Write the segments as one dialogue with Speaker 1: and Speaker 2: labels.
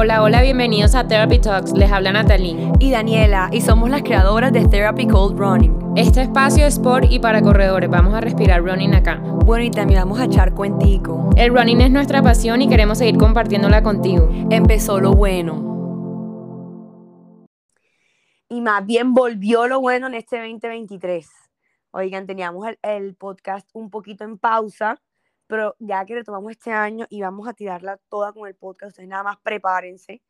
Speaker 1: Hola, hola, bienvenidos a Therapy Talks. Les habla Natalie
Speaker 2: y Daniela y somos las creadoras de Therapy Cold Running.
Speaker 1: Este espacio es por y para corredores. Vamos a respirar running acá.
Speaker 2: Bueno, y también vamos a echar cuentico.
Speaker 1: El running es nuestra pasión y queremos seguir compartiéndola contigo.
Speaker 2: Empezó lo bueno. Y más bien volvió lo bueno en este 2023. Oigan, teníamos el podcast un poquito en pausa pero ya que retomamos este año y vamos a tirarla toda con el podcast, ustedes nada más prepárense.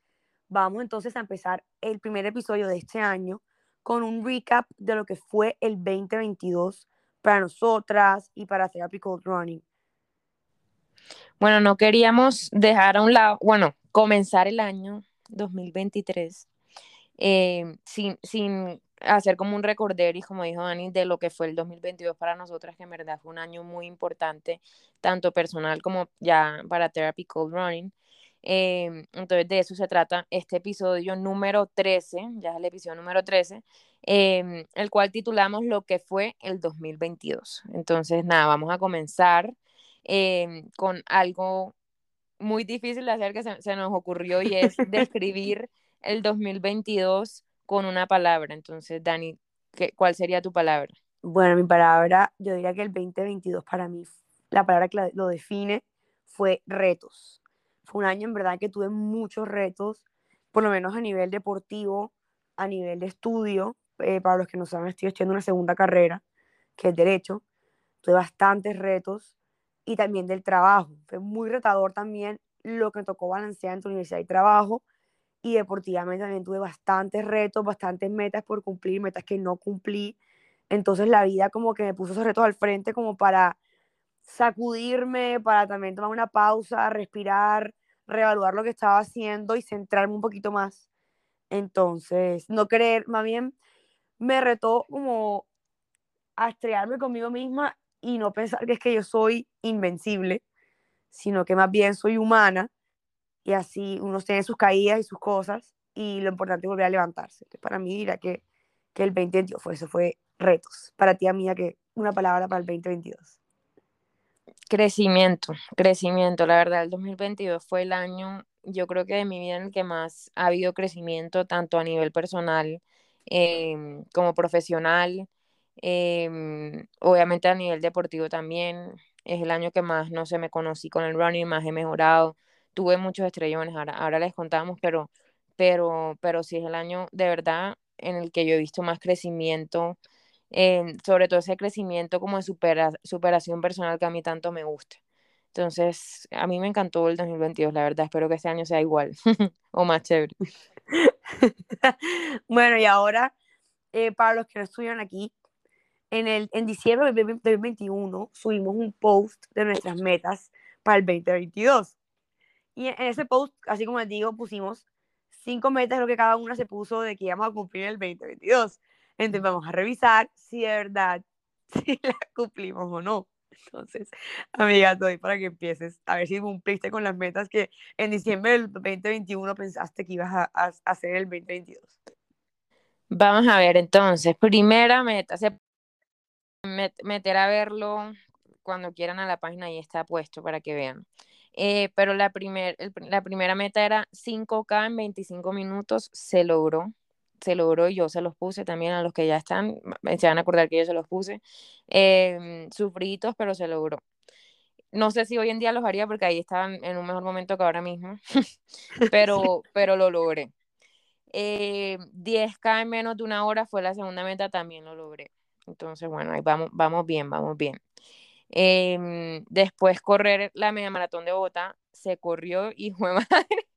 Speaker 2: Vamos entonces a empezar el primer episodio de este año con un recap de lo que fue el 2022 para nosotras y para Therapy Cold Running.
Speaker 1: Bueno, no queríamos dejar a un lado, bueno, comenzar el año 2023 eh, sin, sin hacer como un y como dijo Dani, de lo que fue el 2022 para nosotras, que en verdad fue un año muy importante, tanto personal como ya para Therapy Cold Running. Em, entonces, de eso se trata este episodio número 13, ya es el episodio número 13, em, el cual titulamos Lo que fue el 2022. Entonces, nada, vamos a comenzar em, con algo muy difícil de hacer que se, se nos ocurrió y es describir el 2022 con una palabra. Entonces, Dani, ¿qué, ¿cuál sería tu palabra?
Speaker 2: Bueno, mi palabra, yo diría que el 2022 para mí, la palabra que lo define fue retos. Fue un año en verdad que tuve muchos retos, por lo menos a nivel deportivo, a nivel de estudio. Eh, para los que no saben, estoy estudiando una segunda carrera, que es Derecho. Tuve bastantes retos y también del trabajo. Fue muy retador también lo que tocó balancear entre universidad y trabajo y deportivamente también tuve bastantes retos, bastantes metas por cumplir, metas que no cumplí. Entonces la vida como que me puso esos retos al frente como para sacudirme, para también tomar una pausa, respirar, reevaluar lo que estaba haciendo y centrarme un poquito más. Entonces, no creer, más bien me retó como a estrellarme conmigo misma y no pensar que es que yo soy invencible, sino que más bien soy humana y así uno tiene sus caídas y sus cosas y lo importante es volver a levantarse. para mí dirá que, que el 2022 fue eso, fue retos. Para ti, amiga, que una palabra para el 2022.
Speaker 1: Crecimiento, crecimiento. La verdad, el 2022 fue el año, yo creo que de mi vida en el que más ha habido crecimiento, tanto a nivel personal em, como profesional, em, obviamente a nivel deportivo también. Es el año que más, no sé, me conocí con el running, más he mejorado tuve muchos estrellones, ahora, ahora les contamos, pero, pero, pero sí es el año de verdad en el que yo he visto más crecimiento, sobre todo ese crecimiento como de supera, superación personal que a mí tanto me gusta. Entonces, a mí me encantó el 2022, la verdad, espero que este año sea igual o más chévere.
Speaker 2: bueno, y ahora, eh, para los que no estuvieron aquí, en, el, en diciembre del 2021 subimos un post de nuestras metas para el 2022. Y en ese post, así como les digo, pusimos cinco metas, lo que cada una se puso de que íbamos a cumplir el 2022. Entonces vamos a revisar si de verdad, si la cumplimos o no. Entonces, amiga, doy para que empieces a ver si cumpliste con las metas que en diciembre del 2021 pensaste que ibas a, a hacer el 2022.
Speaker 1: Vamos a ver entonces, primera meta, se meter a verlo cuando quieran a la página y está puesto para que vean. Eh, pero la, primer, la primera meta era 5K en 25 minutos, se logró, se logró y yo se los puse también a los que ya están, se van a acordar que yo se los puse, eh, sufritos, pero se logró. No sé si hoy en día los haría porque ahí estaban en un mejor momento que ahora mismo, pero, pero lo logré. 10K eh, en menos de una hora fue la segunda meta, también lo logré. Entonces, bueno, ahí vamos, vamos bien, vamos bien. Em, después correr la media maratón de Bogotá, se corrió y fue madre.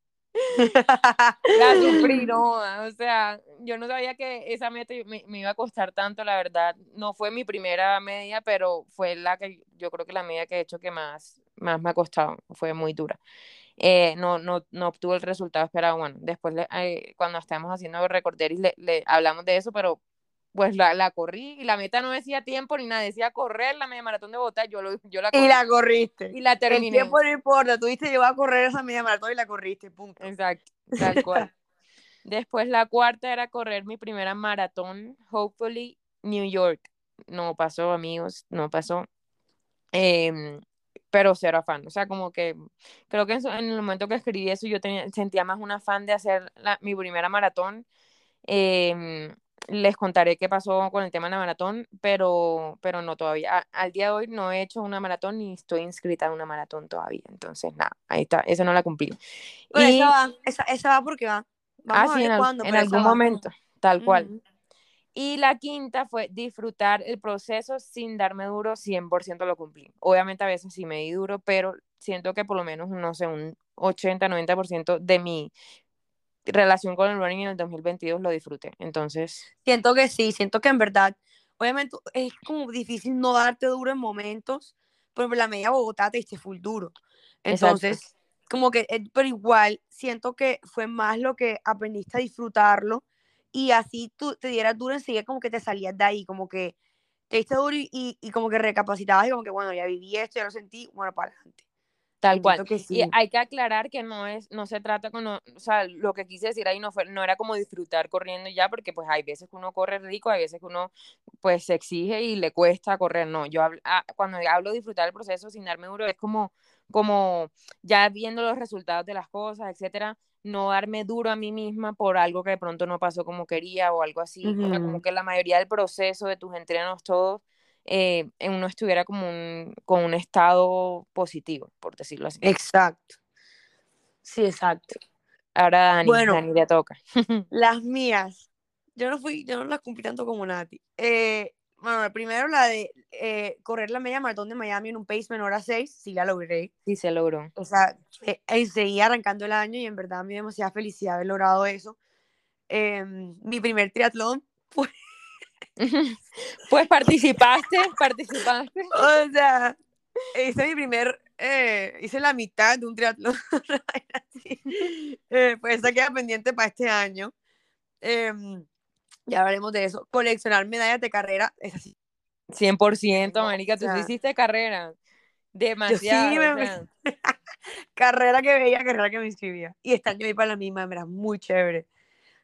Speaker 1: la sufrí, no, o sea, yo no sabía que esa meta me, iba a costar tanto, la verdad, no fue mi primera media, pero fue la que yo creo que la media que he hecho que más, más me ha costado, fue muy dura. Eh, no, no, no obtuvo el resultado esperado, bueno, después eh, cuando estábamos haciendo recorderis le, le hablamos de eso, pero pues la, la, corrí y la meta no decía tiempo ni nada, decía correr la media maratón de Bogotá, yo, lo, yo la
Speaker 2: corrí. Y la corriste.
Speaker 1: Y la terminé.
Speaker 2: El tiempo no importa, tuviste que a correr esa media maratón y la corriste, punto.
Speaker 1: Exacto, tal cual. Después la cuarta era correr mi primera maratón, hopefully New York. No pasó, amigos, no pasó. Em, pero cero afán. O sea, como que creo que en, el momento que escribí eso yo tenía, sentía más un afán de hacer mi primera maratón. Em, les contaré qué pasó con el tema de la maratón, pero, pero no todavía. al día de hoy no he hecho una maratón ni estoy inscrita en una maratón todavía. Entonces, nada, ahí está, esa no la cumplí.
Speaker 2: y... esa va, esa, esa va porque va.
Speaker 1: Vamos ah, sí, en, algún momento, tal cual. Y la quinta fue disfrutar el proceso sin darme duro, 100% lo cumplí. Obviamente a veces sí me di duro, pero siento que por lo menos, no sé, un 80-90% de mi relación con el running en el 2022 lo disfruté. Entonces...
Speaker 2: Siento que sí, siento que en verdad, obviamente es como difícil no darte duro en momentos, pero la media Bogotá te diste full duro. Entonces, como que, eh, pero igual, siento que fue más lo que aprendiste a disfrutarlo y así tú te dieras duro enseguida como que te salías de ahí, como que te diste duro y, y, como que recapacitabas y como que, bueno, ya viví esto, ya lo sentí, bueno, para adelante.
Speaker 1: Tal cual. Y hay que aclarar que no es, no se trata con, o sea, lo que quise decir ahí no fue, no era como disfrutar corriendo ya, porque pues hay veces que uno corre rico, hay veces que uno pues se exige y le cuesta correr. No, yo hablo, ah, cuando hablo de disfrutar el proceso sin darme duro es como, como ya viendo los resultados de las cosas, etcétera, no darme duro a mí misma por algo que de pronto no pasó como quería o algo así. como que la mayoría del proceso de tus entrenos, todos, eh, uno estuviera como un, con un estado positivo, por decirlo así.
Speaker 2: Exacto. Sí, exacto.
Speaker 1: Ahora Dani, bueno, Dani le toca.
Speaker 2: las mías. Yo no fui, yo no las cumplí tanto como Nati. Eh, bueno, primero la de eh, correr la media maratón de Miami en un pace menor a 6, sí la logré.
Speaker 1: Sí, se logró.
Speaker 2: O sea, eh, seguí arrancando el año y en verdad me dio demasiada felicidad haber logrado eso. Em, mi primer triatlón fue...
Speaker 1: pues participaste, participaste.
Speaker 2: O sea, hice mi primer, eh, hice la mitad de un triatlón. eh, pues esa queda pendiente para este año. Em, ya hablaremos de eso. Coleccionar medallas de carrera es así.
Speaker 1: 100%, marica, tú hiciste carrera. Demasiado.
Speaker 2: carrera que veía, carrera que me inscribía. Y este año iba para la misma, era muy chévere.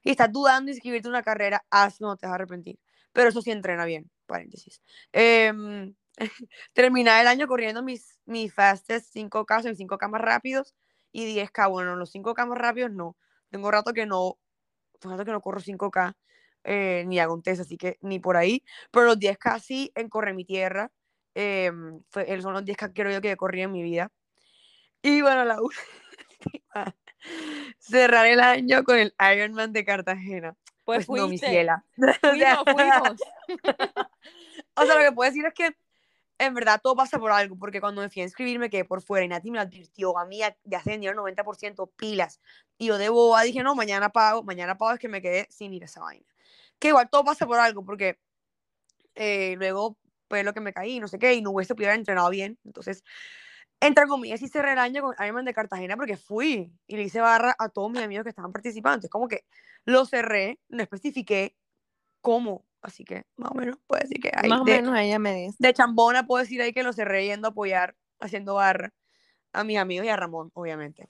Speaker 2: Y estás dudando de inscribirte en una carrera, haz, no te vas a arrepentir. Pero eso sí entrena bien, paréntesis. Eh, terminar el año corriendo mis, mis fastest 5K, en 5K más rápidos y 10K. Bueno, los 5K más rápidos no. Tengo rato que no, tengo rato que no corro 5K eh, ni hago un test, así que ni por ahí. Pero los 10K sí en Corre mi Tierra. Eh, son los 10K que creo yo que corrido en mi vida. Y bueno, la última. Cerrar el año con el Ironman de Cartagena.
Speaker 1: Pues, pues
Speaker 2: no,
Speaker 1: mi ciela. Fuimos, fuimos.
Speaker 2: o sea, lo que puedo decir es que en verdad todo pasa por algo, porque cuando me fui a inscribirme quedé por fuera y Nati me lo advirtió, a mí ya se vendieron 90% pilas. Y yo de boba dije, no, mañana pago, mañana pago es que me quedé sin ir a esa vaina que igual todo pasa por algo, porque eh, luego pues lo que me caí, no sé qué, y no hubiese podido haber entrenado bien. Entonces, entre comillas, y cerré el año con Ironman de Cartagena porque fui y le hice barra a todos mis amigos que estaban participando. Entonces, como que lo cerré, no especifiqué cómo. Así que, más o menos, puedo decir que
Speaker 1: ahí. Más o menos ella me dice.
Speaker 2: De chambona, puedo decir ahí que lo cerré yendo a apoyar, haciendo barra a mis amigos y a Ramón, obviamente.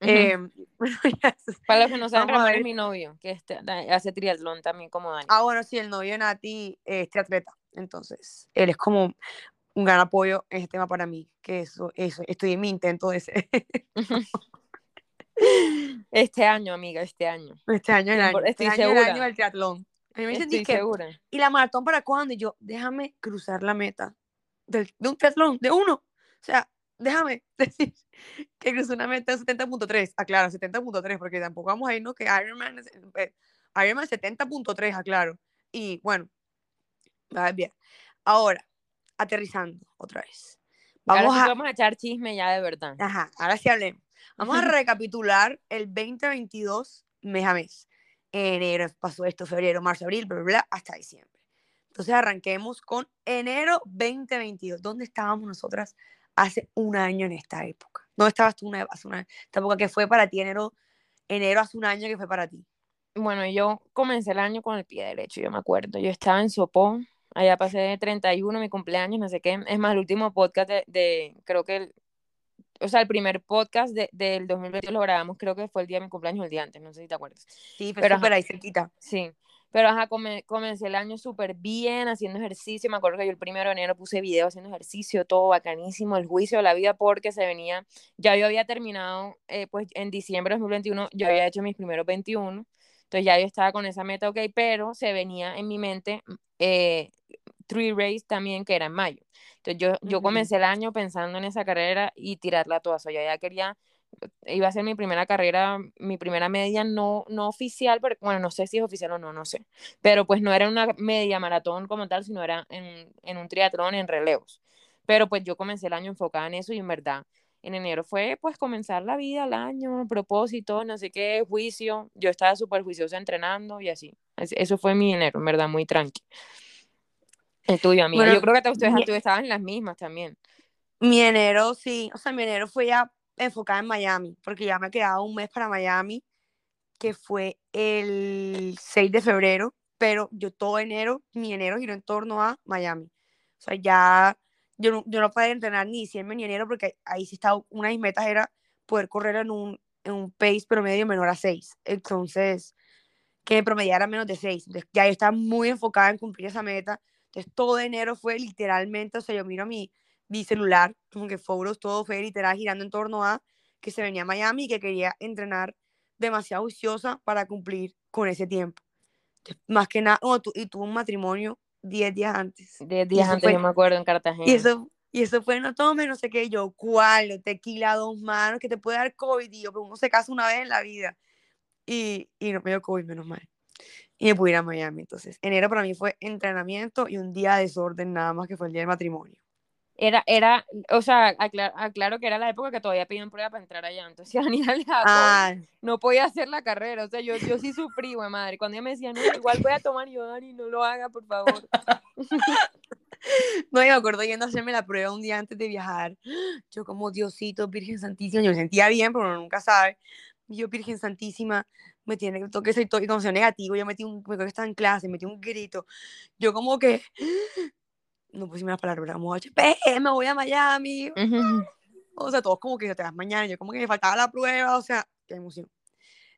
Speaker 2: Em,
Speaker 1: Para los que no saben, Ramón es mi novio, que este, hace triatlón también como Dani.
Speaker 2: Ah, bueno, sí, el novio de Nati es triatleta, entonces él es como un gran apoyo en este tema para mí, que eso, eso, estoy en mi intento de ser.
Speaker 1: este año, amiga, este año.
Speaker 2: Este año, el año.
Speaker 1: Estoy
Speaker 2: este
Speaker 1: segura.
Speaker 2: Año, el año del triatlón. A mí me estoy segura. ¿Y la maratón para cuándo? Y yo, déjame cruzar la meta de un triatlón, de uno. O sea, déjame decir que cruzó una meta de 70.3, aclaro, 70.3, porque tampoco vamos a irnos que Ironman es, eh, Ironman 70.3, aclaro. Y bueno, va bien. Ahora, aterrizando otra vez.
Speaker 1: Vamos a, vamos a echar chisme ya de verdad.
Speaker 2: Ajá, ahora sí hablemos. Vamos a recapitular el 2022 mes a mes. Enero pasó esto, febrero, marzo, abril, bla, bla, bla, hasta diciembre. Entonces arranquemos con enero 2022. ¿Dónde estábamos nosotras hace un año en esta época. No estabas tú una, hace una esta época que fue para ti enero, enero hace un año que fue para ti.
Speaker 1: Bueno, yo comencé el año con el pie derecho, yo me acuerdo. Yo estaba en Sopón, allá pasé de 31, mi cumpleaños, no sé qué. Es más, el último podcast de, creo que, el, o sea, el primer podcast de, del 2020 lo grabamos, creo que fue el día de mi cumpleaños el día antes, no sé si te acuerdas.
Speaker 2: Sí, pero súper ahí cerquita.
Speaker 1: Sí. Pero ajá, comencé el año súper bien, haciendo ejercicio. Me acuerdo que yo el primero de enero puse video haciendo ejercicio, todo bacanísimo, el juicio de la vida, porque se venía, ya yo había terminado, eh, pues en diciembre de 2021, yo había hecho mis primeros 21. Entonces ya yo estaba con esa meta, ok, pero se venía en mi mente eh, Three Race también, que era en mayo. Entonces yo, yo comencé el año pensando en esa carrera y tirarla toda. O sea, yo ya quería iba a ser mi primera carrera, mi primera media no, no oficial, pero bueno, no sé si es oficial o no, no sé. Pero pues no era una media maratón como tal, sino era en, en un triatlón en relevos. Pero pues yo comencé el año enfocada en eso y en verdad en enero fue pues comenzar la vida, el año, propósito, no sé qué, juicio. Yo estaba súper juiciosa entrenando y así. Eso fue mi enero, en verdad, muy tranqui. El tuyo, amiga. Yo creo que ustedes tú estabas en las mismas también.
Speaker 2: Mi enero, sí. O sea, mi enero fue ya enfocada en Miami, porque ya me quedaba un mes para Miami, que fue el 6 de febrero, pero yo todo enero, mi enero giró en torno a Miami. O sea, ya yo no, yo no podía entrenar ni diciembre ni enero, porque ahí sí estaba, una de mis metas era poder correr en un, en un pace promedio menor a 6. Entonces, que me promediara menos de 6. Entonces, ya yo estaba muy enfocada en cumplir esa meta. Entonces, todo enero fue literalmente, o sea, yo miro mi, mi celular, como que foros, todo fue literal girando en torno a que se venía a Miami y que quería entrenar demasiado juiciosa para cumplir con ese tiempo. más que nada, y tuvo un matrimonio 10 días antes.
Speaker 1: 10 días antes, yo me acuerdo, en Cartagena.
Speaker 2: Y eso, y eso fue, no tome, no sé qué, yo, ¿cuál? Tequila, dos manos, que te puede dar COVID, y yo, pero uno se casa una vez en la vida. Y, y no me dio COVID, menos mal. Y me pude ir a Miami. Entonces, enero para mí fue entrenamiento y un día de desorden nada más que fue el día del matrimonio
Speaker 1: era, era, o sea, aclaro, que era la época que todavía pedían prueba para entrar allá, entonces
Speaker 2: ah.
Speaker 1: no podía hacer la carrera, o sea, yo, yo sí sufrí, güey, madre, cuando ella me decía, no, igual voy a tomar, yo, Dani, no lo haga, por favor.
Speaker 2: no, yo me acuerdo yendo a hacerme la prueba un día antes de viajar, yo como Diosito, Virgen Santísima, yo me sentía bien, pero uno nunca sabe, yo, Virgen Santísima, me tiene que toque ese y como negativo, yo metí un, me acuerdo que estaba en clase, metí un grito, yo como que no pusimos las palabras, como HP, me voy a Miami. O sea, todos como que te vas mañana, yo como que me faltaba la prueba, o sea, qué emoción.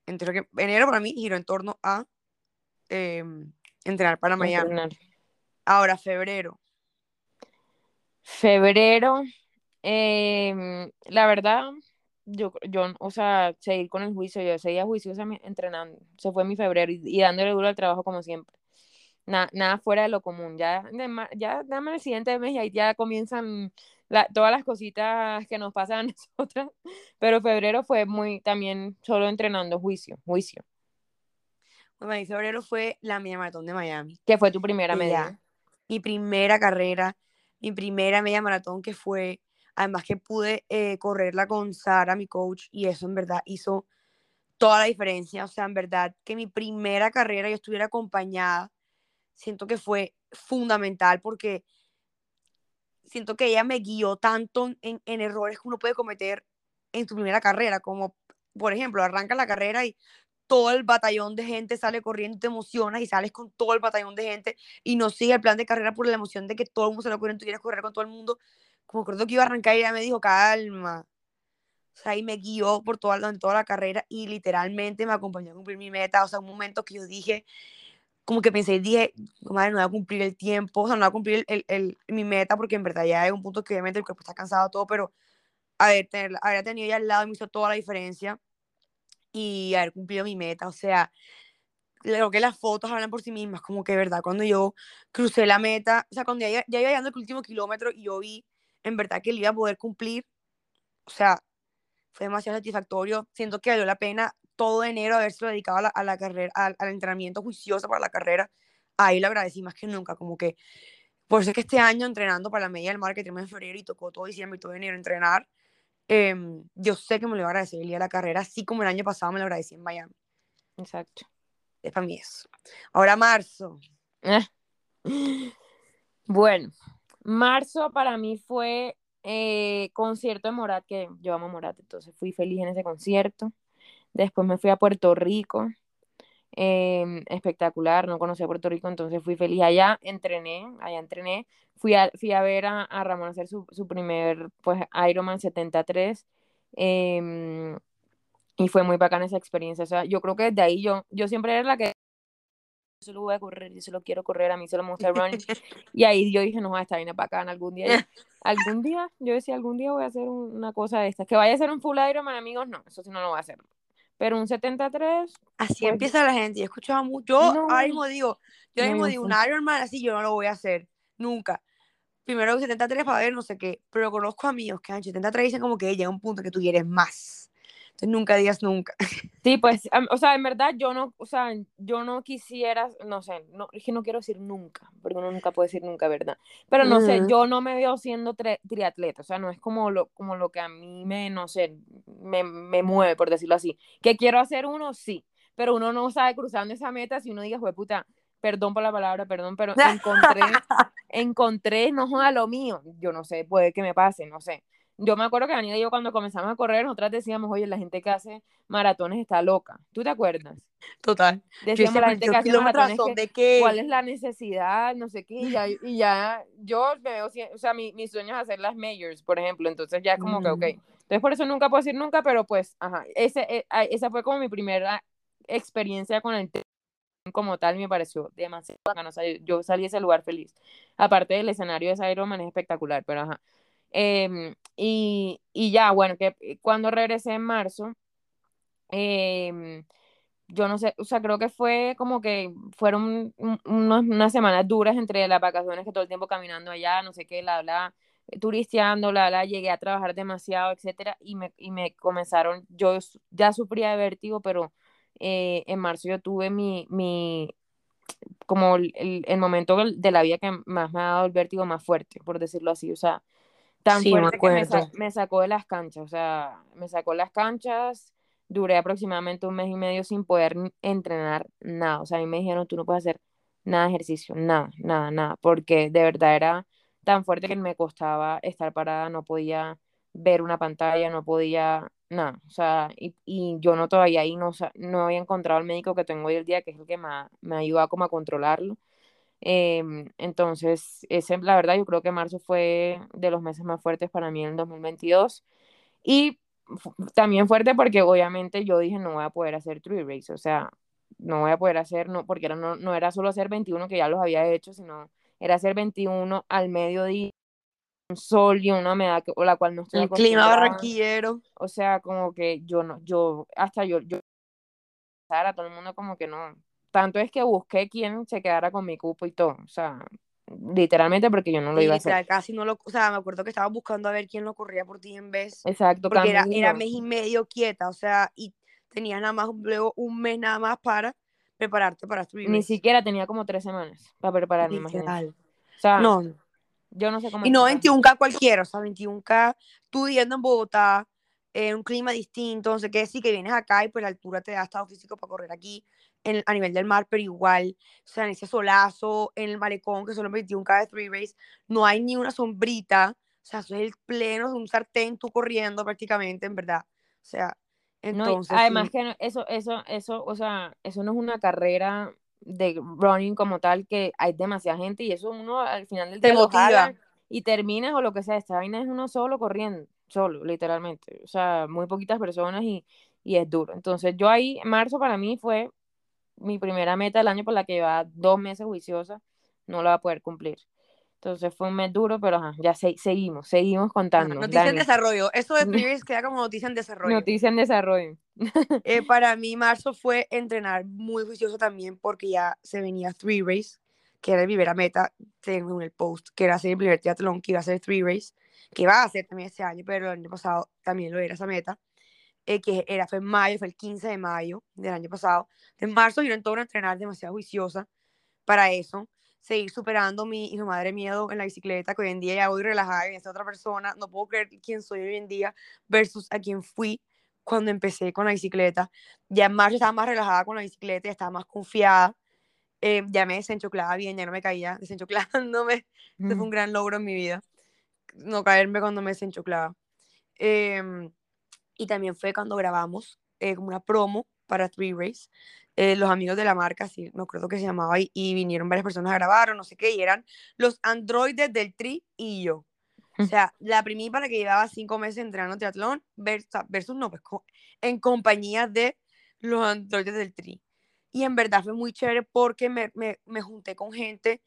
Speaker 2: Entonces, que enero para mí giró en torno a em, entrenar para Miami. Ahora, febrero.
Speaker 1: Febrero, em, la verdad, yo, yo, o sea, seguir con el juicio, yo seguía juiciosa entrenando. Se fue mi febrero y, y dándole duro al trabajo como siempre nada fuera de lo común. Ya, ya dame el siguiente mes y ahí ya comienzan todas las cositas que nos pasan a nosotras. Pero febrero fue muy también solo entrenando juicio, juicio.
Speaker 2: Bueno, y febrero fue la media maratón de Miami.
Speaker 1: ¿Qué fue tu primera media?
Speaker 2: Mi primera carrera, mi primera media maratón que fue, además que pude eh, correrla con Sara, mi coach, y eso en verdad hizo toda la diferencia. O sea, en verdad que mi primera carrera yo estuviera acompañada siento que fue fundamental porque siento que ella me guió tanto en, errores que uno puede cometer en su primera carrera, como por ejemplo, arranca la carrera y todo el batallón de gente sale corriendo, te emocionas y sales con todo el batallón de gente y no sigue el plan de carrera por la emoción de que todo el mundo se lo corriendo, tú quieres correr con todo el mundo. Como creo que iba a arrancar y ella me dijo, calma. O sea, y me guió por toda, en toda la carrera y literalmente me acompañó a cumplir mi meta. O sea, un momento que yo dije, como que pensé dije, madre, no voy a cumplir el tiempo, o sea, no voy a cumplir el, el, mi meta, porque en verdad ya es un punto que obviamente el cuerpo está cansado, todo, pero haber, tener, haber tenido ya al lado me hizo toda la diferencia y haber cumplido mi meta, o sea, creo que las fotos hablan por sí mismas, como que, verdad, cuando yo crucé la meta, o sea, cuando ya, ya iba llegando el último kilómetro y yo vi, en verdad, que le iba a poder cumplir, o sea, fue demasiado satisfactorio, siento que valió la pena todo enero haberse dedicado a la, a la carrera, al, entrenamiento juicioso para la carrera, ahí lo agradecí más que nunca, como que, por eso es que este año entrenando para la media del mar que tenemos en febrero y tocó todo diciembre y todo enero entrenar, em, yo sé que me lo voy a agradecer el día de la carrera, así como el año pasado me lo agradecí en Miami.
Speaker 1: Exacto.
Speaker 2: Es para mí eso. Ahora marzo.
Speaker 1: Bueno, marzo para mí fue eh, concierto de Morat, que yo amo Morat, entonces fui feliz en ese concierto. Después me fui a Puerto Rico, em, espectacular, no conocía Puerto Rico, entonces fui feliz allá, entrené, allá entrené, fui a, fui a ver a, Ramón hacer su, su, primer, pues, Ironman 73, em, y fue muy bacana esa experiencia, o sea, yo creo que desde ahí yo, yo siempre era la que yo lo voy a correr, yo se lo quiero correr, a mí se lo muestra running. y ahí yo dije, no, esta viene bacana algún día. algún día, yo decía, algún día voy a hacer una cosa de estas. Que vaya a ser un full Ironman, amigos, no, eso sí no lo voy a hacer. Pero un 73.
Speaker 2: Así pues empieza la gente. Yo escuchaba mucho. Yo ahora mismo digo, yo ahora mismo digo, un Ironman así yo no lo voy a hacer. Nunca. Primero un 73 para ver no sé qué. Pero conozco amigos que han 73 y dicen como que llega un punto que tú quieres más nunca digas nunca.
Speaker 1: Sí, pues, o sea, en verdad yo no, o sea, yo no quisiera, no sé, no, es que no quiero decir nunca, porque uno nunca puede decir nunca, ¿verdad? Pero no sé, yo no me veo siendo triatleta, o sea, no es como lo, como lo que a mí me, no sé, me, me mueve, por decirlo así. Que quiero hacer uno, sí, pero uno no sabe cruzando esa meta si uno diga, fue puta, perdón por la palabra, perdón, pero encontré, encontré, no joda lo mío, yo no sé, puede que me pase, no sé yo me acuerdo que Daniela y yo cuando comenzamos a correr, nosotras decíamos, oye, la gente que hace maratones está loca. ¿Tú te acuerdas?
Speaker 2: Total.
Speaker 1: Decíamos la gente que hace maratones, que, ¿cuál es la necesidad? No sé qué, y ya, y ya yo me veo, o sea, mi, mi sueño es hacer las majors, por ejemplo, entonces ya como que, ok. Mm. Entonces por eso nunca puedo decir nunca, pero pues, ajá, ese, e, esa fue como mi primera experiencia con el como tal me pareció demasiado bacano, o sea, yo salí de ese lugar feliz. Aparte del escenario de ese Ironman es espectacular, pero ajá. Em, y, y, ya, bueno, que eh, cuando regresé en marzo, em, yo no sé, o sea, creo que fue como que fueron unas semanas duras entre las vacaciones que todo el tiempo caminando allá, no sé qué, la, la, turisteando, la, la, llegué a trabajar demasiado, etcétera, y me, y me comenzaron, yo ya sufría de vértigo, pero eh, en marzo yo tuve mi, mi como el, el, momento de la vida que más me ha dado el vértigo más fuerte, por decirlo así, o sea, tan fuerte que me, sacó de las canchas, o sea, me sacó las canchas, duré aproximadamente un mes y medio sin poder entrenar nada, o sea, a mí me dijeron, tú no puedes hacer nada de ejercicio, nada, nada, nada, porque de verdad era tan fuerte que me costaba estar parada, no podía ver una pantalla, no podía nada, o sea, y, y yo no todavía ahí no, no había encontrado al médico que tengo hoy el día, que es el que me, me ayuda como a controlarlo, Em, entonces, ese, la verdad, yo creo que marzo fue de los meses más fuertes para mí en el 2022. Y también fuerte porque obviamente yo dije, no voy a poder hacer three race, o sea, no voy a poder hacer, no, porque era, no, no era solo hacer 21 que ya los había hecho, sino era hacer 21 al mediodía, un sol y una humedad o la cual no estoy
Speaker 2: El clima barranquillero.
Speaker 1: O sea, como que yo no, yo, hasta yo, yo, a todo el mundo como que no, tanto es que busqué quién se quedara con mi cupo y todo, o sea, literalmente porque yo no lo iba a hacer.
Speaker 2: Casi no lo, o sea, me acuerdo que estaba buscando a ver quién lo corría por ti en vez.
Speaker 1: Exacto,
Speaker 2: porque era, era, mes y medio quieta, o sea, y tenías nada más luego un mes nada más para prepararte para tu
Speaker 1: Ni siquiera tenía como tres semanas para prepararme, imagínate. O sea, no. Yo no sé cómo.
Speaker 2: Y no 21K cualquiera, o sea, 21K, tú viviendo en Bogotá, en un clima distinto, no sé qué, sí que vienes acá y pues la altura te da estado físico para correr aquí a nivel del mar, pero igual, o sea, en ese solazo, en el malecón, que son los 21K de Three Race, no hay ni una sombrita, o sea, eso es el pleno de un sartén, tú corriendo prácticamente, en verdad, o sea, entonces...
Speaker 1: además que eso, eso, eso, o sea, eso no es una carrera de running como tal, que hay demasiada gente y eso uno al final del día y terminas o lo que sea, esta vaina es uno solo corriendo, solo, literalmente, o sea, muy poquitas personas y, y es duro. Entonces yo ahí, marzo para mí fue mi primera meta del año por la que llevaba dos meses juiciosa, no la va a poder cumplir. Entonces fue un mes duro, pero ya seguimos, seguimos contando.
Speaker 2: Noticia en desarrollo. Eso de Three queda como noticia en desarrollo.
Speaker 1: Noticia en desarrollo.
Speaker 2: Eh, para mí, marzo fue entrenar muy juicioso también porque ya se venía Three Race, que era mi primera meta, en el post, que era hacer el primer triatlón, que iba a ser Three Race, que iba a hacer también este año, pero el año pasado también lo era esa meta. Eh, que era, fue en mayo, fue el 15 de mayo del año pasado. En marzo yo entré a entrenar demasiado juiciosa para eso, seguir superando mi hijo madre miedo en la bicicleta, que hoy en día ya voy relajada y es otra persona, no puedo creer quién soy hoy en día versus a quién fui cuando empecé con la bicicleta. Ya en marzo estaba más relajada con la bicicleta, ya estaba más confiada, eh, ya me desenchoclaba bien, ya no me caía desenchoclándome. Mm. fue un gran logro en mi vida, no caerme cuando me desenchoclaba. Eh, y también fue cuando grabamos eh, como una promo para Three Race. Eh, los amigos de la marca, sí, no acuerdo que se llamaba, y, y, vinieron varias personas a grabar o no sé qué, y eran los androides del Tri y yo. O sea, la primí para que llevaba cinco meses entrenando triatlón versus, versus no, pues en compañía de los androides del Tri. Y en verdad fue muy chévere porque me, me, me junté con gente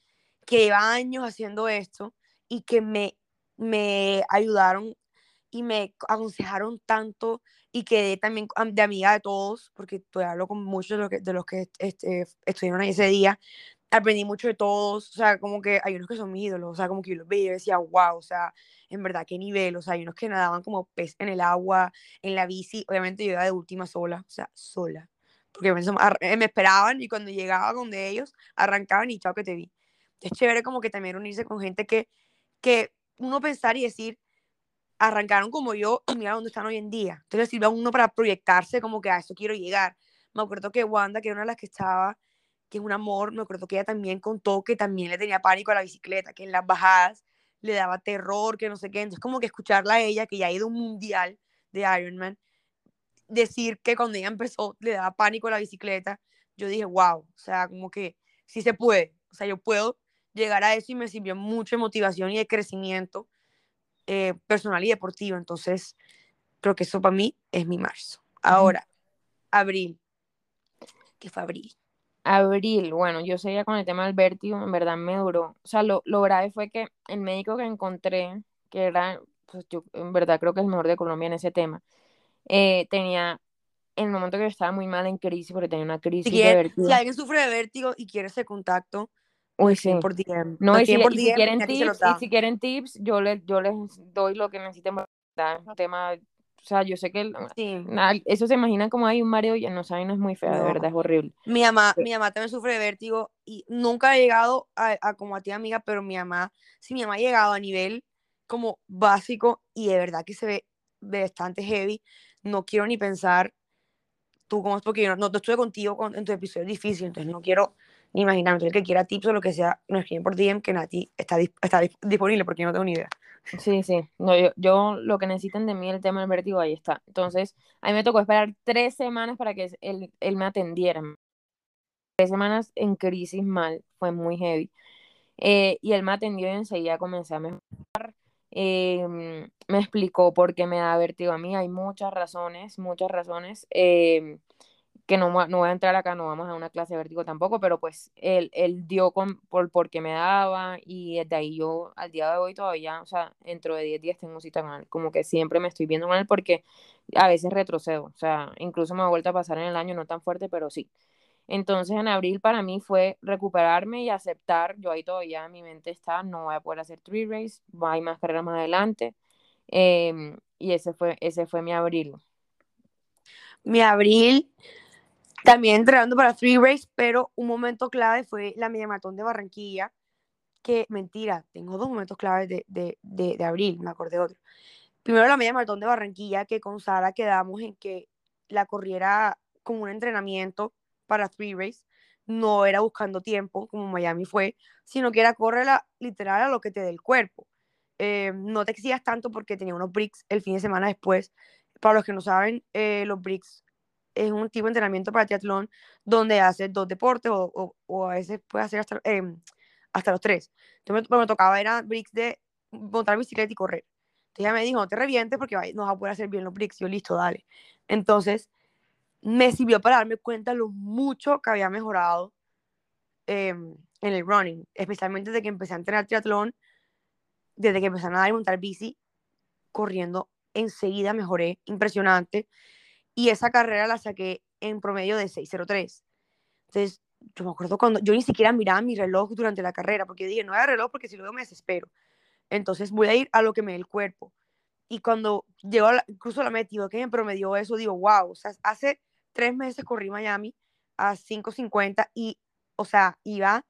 Speaker 2: que lleva años haciendo esto y que me, me ayudaron y me aconsejaron tanto y quedé también de amiga de todos, porque todavía hablo con muchos de los que, de los que este, estuvieron ahí ese día, aprendí mucho de todos, o sea, como que hay unos que son mis ídolos, o sea, como que yo los veía y decía, wow, o sea, en verdad, qué nivel, o sea, hay unos que nadaban como pez en el agua, en la bici, obviamente yo iba de última sola, o sea, sola, porque eh, me esperaban y cuando llegaba donde ellos, arrancaban y chao que te vi. Es chévere como que también unirse con gente que, que uno pensar y decir, arrancaron como yo y mira dónde están hoy en día. Entonces sirve a uno para proyectarse como que a eso quiero llegar. Me acuerdo que Wanda, que era una de las que estaba, que es un amor, me acuerdo que ella también contó que también le tenía pánico a la bicicleta, que en las bajadas le daba terror, que no sé qué. Entonces como que escucharla a ella, que ya ha ido a un mundial de Ironman, decir que cuando ella empezó le daba pánico a la bicicleta, yo dije, wow, o sea, como que sí se puede, o sea, yo puedo llegar a eso y me sirvió mucha motivación y de crecimiento eh, personal y deportivo. Entonces, creo que eso para mí es mi marzo. Ahora, abril. ¿Qué fue abril?
Speaker 1: Abril, bueno, yo seguía con el tema del vértigo, en verdad me duró. O sea, lo, lo grave fue que el médico que encontré, que era, pues yo en verdad creo que es el mejor de Colombia en ese tema, eh, tenía en el momento que yo estaba muy mal en crisis, porque tenía una crisis
Speaker 2: si
Speaker 1: de vértigo.
Speaker 2: Si alguien sufre de vértigo y quiere ese contacto,
Speaker 1: Uy, sí. Por DM. No, y si, por DM, quieren tips, y si quieren tips, yo les, yo les doy lo que necesiten para un tema, o sea, yo sé que sí. eso se imaginan como hay un mareo y no saben, no es muy feo, de verdad, es horrible.
Speaker 2: Mi mamá, mi mamá también sufre de vértigo y nunca ha llegado a, a, como a ti, amiga, pero mi mamá, sí, mi mamá ha llegado a nivel como básico y de verdad que se ve bastante heavy. No quiero ni pensar tú cómo es, porque yo no, no estuve contigo con, en tu episodio difícil, entonces no quiero Imagínate, el que quiera tips o lo que sea, nos escriben por DM que Nati está, está disponible porque yo no tengo ni idea.
Speaker 1: Sí, sí. No, yo, yo, lo que necesiten de mí, el tema del vértigo, ahí está. Entonces, a mí me tocó esperar tres semanas para que él, él me atendiera. Tres semanas en crisis mal, fue muy heavy. Eh, y él me atendió y enseguida comencé a mejorar. Eh, me explicó por qué me da vértigo a mí. Hay muchas razones, muchas razones. Eh, que no, no voy a entrar acá, no vamos a una clase de vértigo tampoco, pero pues él, él dio con, por, por qué me daba y desde ahí yo al día de hoy todavía, o sea, dentro de 10 días tengo cita con él, como que siempre me estoy viendo con él porque a veces retrocedo, o sea, incluso me ha vuelto a pasar en el año, no tan fuerte, pero sí. Entonces en abril para mí fue recuperarme y aceptar, yo ahí todavía mi mente está, no voy a poder hacer three race, hay más carreras más adelante, em, y ese fue, ese fue mi abril.
Speaker 2: Mi abril también entrenando para Three Race, pero un momento clave fue la media maratón de Barranquilla, que mentira, tengo dos momentos claves de, de, de, abril, me acordé de otro. Primero la media maratón de Barranquilla, que con Sara quedamos en que la corriera como un entrenamiento para Three Race, no era buscando tiempo, como Miami fue, sino que era córrela literal a lo que te dé el cuerpo. Eh, no te exigas tanto porque tenía unos bricks el fin de semana después. Para los que no saben, eh, los bricks es un tipo de entrenamiento para triatlón donde haces dos deportes o, o, a veces puedes hacer hasta, em, hasta los tres. Entonces me, me tocaba era bricks de montar bicicleta y correr. Entonces ella me dijo, no te revientes porque no vas a poder hacer bien los bricks. Yo, listo, dale. Entonces me sirvió para darme cuenta lo mucho que había mejorado em, en el running, especialmente desde que empecé a entrenar triatlón, desde que empecé a nadar y montar bici, corriendo enseguida mejoré, impresionante y esa carrera la saqué en promedio de 6.03. Entonces, yo me acuerdo cuando yo ni siquiera miraba mi reloj durante la carrera, porque dije, no hay reloj porque si luego me desespero. Entonces voy a ir a lo que me dé el cuerpo. Y cuando llego a la, y que me promedió eso, digo, wow, o sea, hace tres meses corrí Miami a 5.50 y, o sea, iba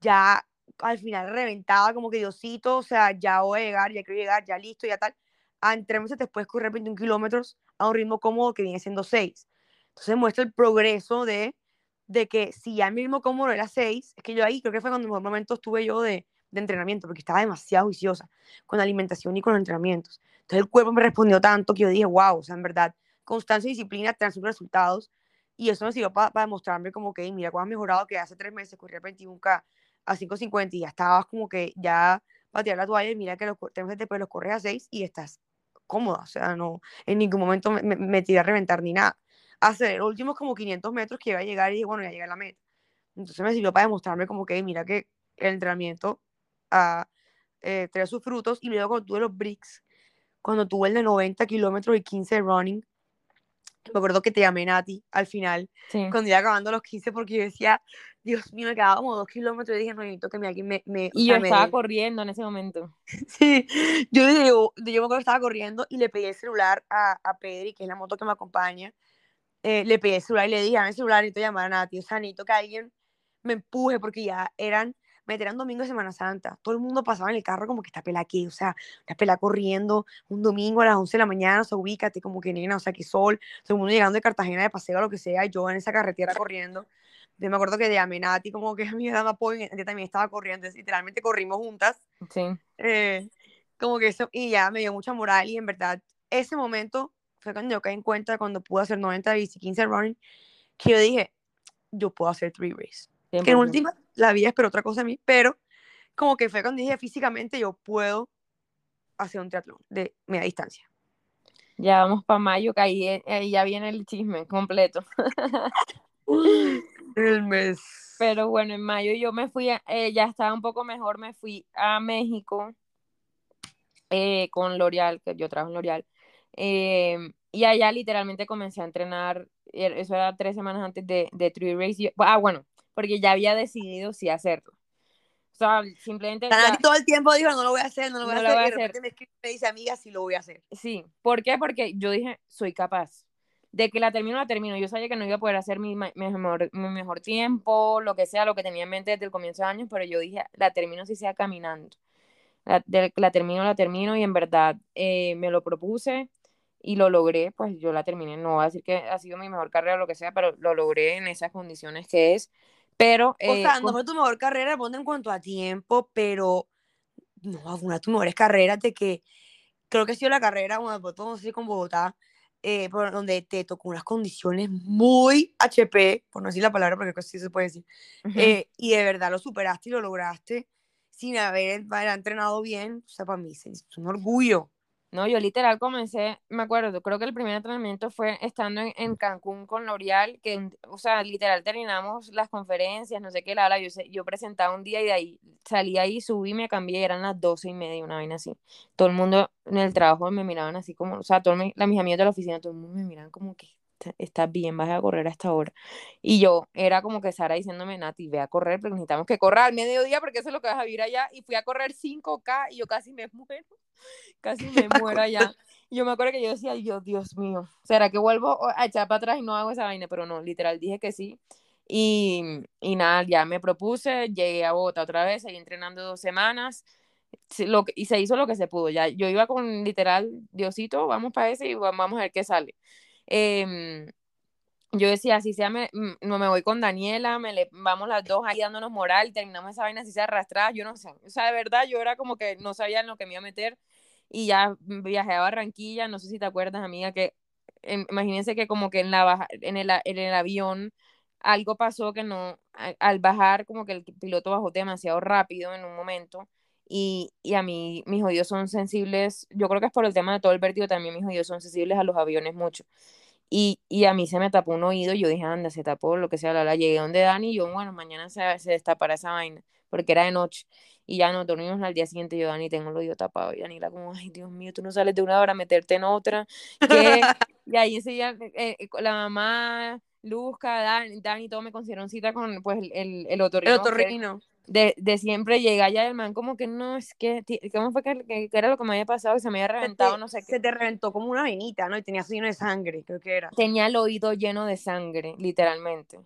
Speaker 2: ya al final reventada, como que Diosito, o sea, ya voy a llegar, ya quiero llegar, ya listo, ya tal. A tres meses después correr 21 kilómetros a un ritmo cómodo que viene siendo 6. Entonces muestra el progreso de, de que si ya mi ritmo cómodo era 6, es que yo ahí creo que fue cuando en mejor momento estuve yo de, de entrenamiento, porque estaba demasiado juiciosa con la alimentación y con los entrenamientos. Entonces el cuerpo me respondió tanto que yo dije, wow, o sea, en verdad, constancia y disciplina traen sus resultados. Y eso me sirvió para demostrarme como que, mira, cuando has mejorado, que hace tres meses corría 21K a 5.50 y ya estabas como que ya tirar la toalla y mira que los tres meses después los corres a 6 y estás cómoda, o sea, no, en ningún momento me, me, tiré a reventar ni nada. hacer los últimos como 500 metros que iba a llegar y dije, bueno, ya llegué a la meta. Entonces me sirvió para demostrarme como que, mira que el entrenamiento a eh, traer sus frutos. Y luego cuando tuve los bricks, cuando tuve el de 90 kilómetros y 15 running, me acuerdo que te llamé Nati al final, cuando iba acabando los 15, porque yo decía, Dios mío, me quedaba como dos kilómetros y dije, no, necesito que me, alguien me... me
Speaker 1: y yo estaba corriendo en ese momento.
Speaker 2: sí, yo, yo, yo me acuerdo que estaba corriendo y le pedí el celular a, a Pedri, que es la moto que me acompaña, eh, le pedí el celular y le dije, dame el celular, necesito llamar a Nati, o sea, necesito que alguien me empuje, porque ya eran meterán domingo de Semana Santa. Todo el mundo pasaba en el carro como que está pela aquí, o sea, está pela corriendo un domingo a las 11 de la mañana, o sea, ubícate como que nena, o sea, que sol, todo el mundo llegando de Cartagena de paseo lo que sea, y yo en esa carretera corriendo. Yo me acuerdo que de Amenati, como que a mi edad apoyo, también estaba corriendo, literalmente corrimos juntas.
Speaker 1: Sí.
Speaker 2: Eh, como que eso, y ya me dio mucha moral, y en verdad, ese momento fue cuando yo caí en cuenta, cuando pude hacer 90 bici, 15 running, que yo dije, yo puedo hacer three race. Que en última, la vida es pero otra cosa a mí, pero como que fue cuando dije físicamente yo puedo hacer un triatlón de media distancia.
Speaker 1: Ya vamos para mayo, que ahí, ya viene el chisme completo.
Speaker 2: el mes.
Speaker 1: Pero bueno, en mayo yo me fui, eh, ya estaba un poco mejor, me fui a México eh, con L'Oreal, que yo trabajo en L'Oreal. Em, y allá literalmente comencé a entrenar, er, eso era tres semanas antes de, de Tree Race. ah, bueno, porque ya había decidido si hacerlo. O sea, simplemente...
Speaker 2: todo el tiempo dijo, no lo voy a hacer, no lo voy a hacer, y de repente me escribe me dice, amiga, sí lo voy a hacer.
Speaker 1: Sí, ¿por qué? Porque yo dije, soy capaz. De que la termino, la termino. Yo sabía que no iba a poder hacer mi, mejor, mi mejor tiempo, lo que sea, lo que tenía en mente desde el comienzo de año, pero yo dije, la termino si sea caminando. La, la termino, la termino, y en verdad eh, me lo propuse y lo logré, pues yo la terminé. No voy a decir que ha sido mi mejor carrera o lo que sea, pero lo logré en esas condiciones que es pero.
Speaker 2: o eh, sea, no fue tu mejor carrera, ponte en cuanto a tiempo, pero. No, una de tus mejores carreras de que. Creo que ha sido la carrera, bueno, todo así con Bogotá, eh, por donde te tocó unas condiciones muy HP, por no decir la palabra, porque así se puede decir. Eh, y de verdad lo superaste y lo lograste sin haber, haber entrenado bien. O sea, para mí es un orgullo.
Speaker 1: No, yo literal comencé, me acuerdo, creo que el primer entrenamiento fue estando en, Cancún con L'Oreal, que, o sea, literal terminamos las conferencias, no sé qué, la, la yo, yo presentaba un día y de ahí salí ahí, subí, me cambié, eran las doce y media, una vaina así. Todo el mundo en el trabajo me miraban así como, o sea, todos mis, mis amigos de la oficina, todo el mundo me miraban como que, estás bien, vas a correr a esta hora. Y yo era como que Sara diciéndome, Nati, ve a correr, pero necesitamos que corra al mediodía porque eso es lo que vas a vivir allá. Y fui a correr 5K y yo casi me muero casi me muero allá. yo me acuerdo que yo decía, Dios, Dios mío, ¿será que vuelvo a echar para atrás y no hago esa vaina? Pero no, literal, dije que sí. Y, y nada, ya me propuse, llegué a Bogotá otra vez, seguí entrenando dos semanas lo, y se hizo lo que se pudo. Ya, yo iba con literal, Diosito, vamos para ese y vamos a ver qué sale. Em, yo decía, si sea, me, no me voy con Daniela, me le, vamos las dos ahí dándonos moral, terminamos esa vaina así se arrastrada, yo no sé, o sea, de verdad yo era como que no sabía en lo que me iba a meter y ya viajé a Barranquilla, no sé si te acuerdas, amiga, que em, imagínense que como que en, la, en, el, en el avión algo pasó que no, al bajar como que el piloto bajó demasiado rápido en un momento y, y, a mí mis oídos son sensibles, yo creo que es por el tema de todo el vértigo, también mis oídos son sensibles a los aviones mucho. Y, y, a mí se me tapó un oído, yo dije, anda, se tapó, lo que sea, la, la. llegué donde Dani, y yo, bueno, mañana se, se destapará esa vaina, porque era de noche, y ya nos dormimos al día siguiente, yo, Dani, tengo el oído tapado, y Dani, como, ay, Dios mío, tú no sales de una hora a meterte en otra, que, y ahí ese día, eh, eh, la mamá, Luzca, Dani, Dani, todo me consiguieron cita con, pues, el, el otorrino.
Speaker 2: El otorrino
Speaker 1: de, de, siempre llega allá el man como que no, es que, ¿cómo fue que, que, era lo que me había pasado? Se me había reventado, no sé
Speaker 2: qué. Se te reventó como una venita, ¿no? Y tenía lleno de sangre, creo que era.
Speaker 1: Tenía el oído lleno de sangre, literalmente.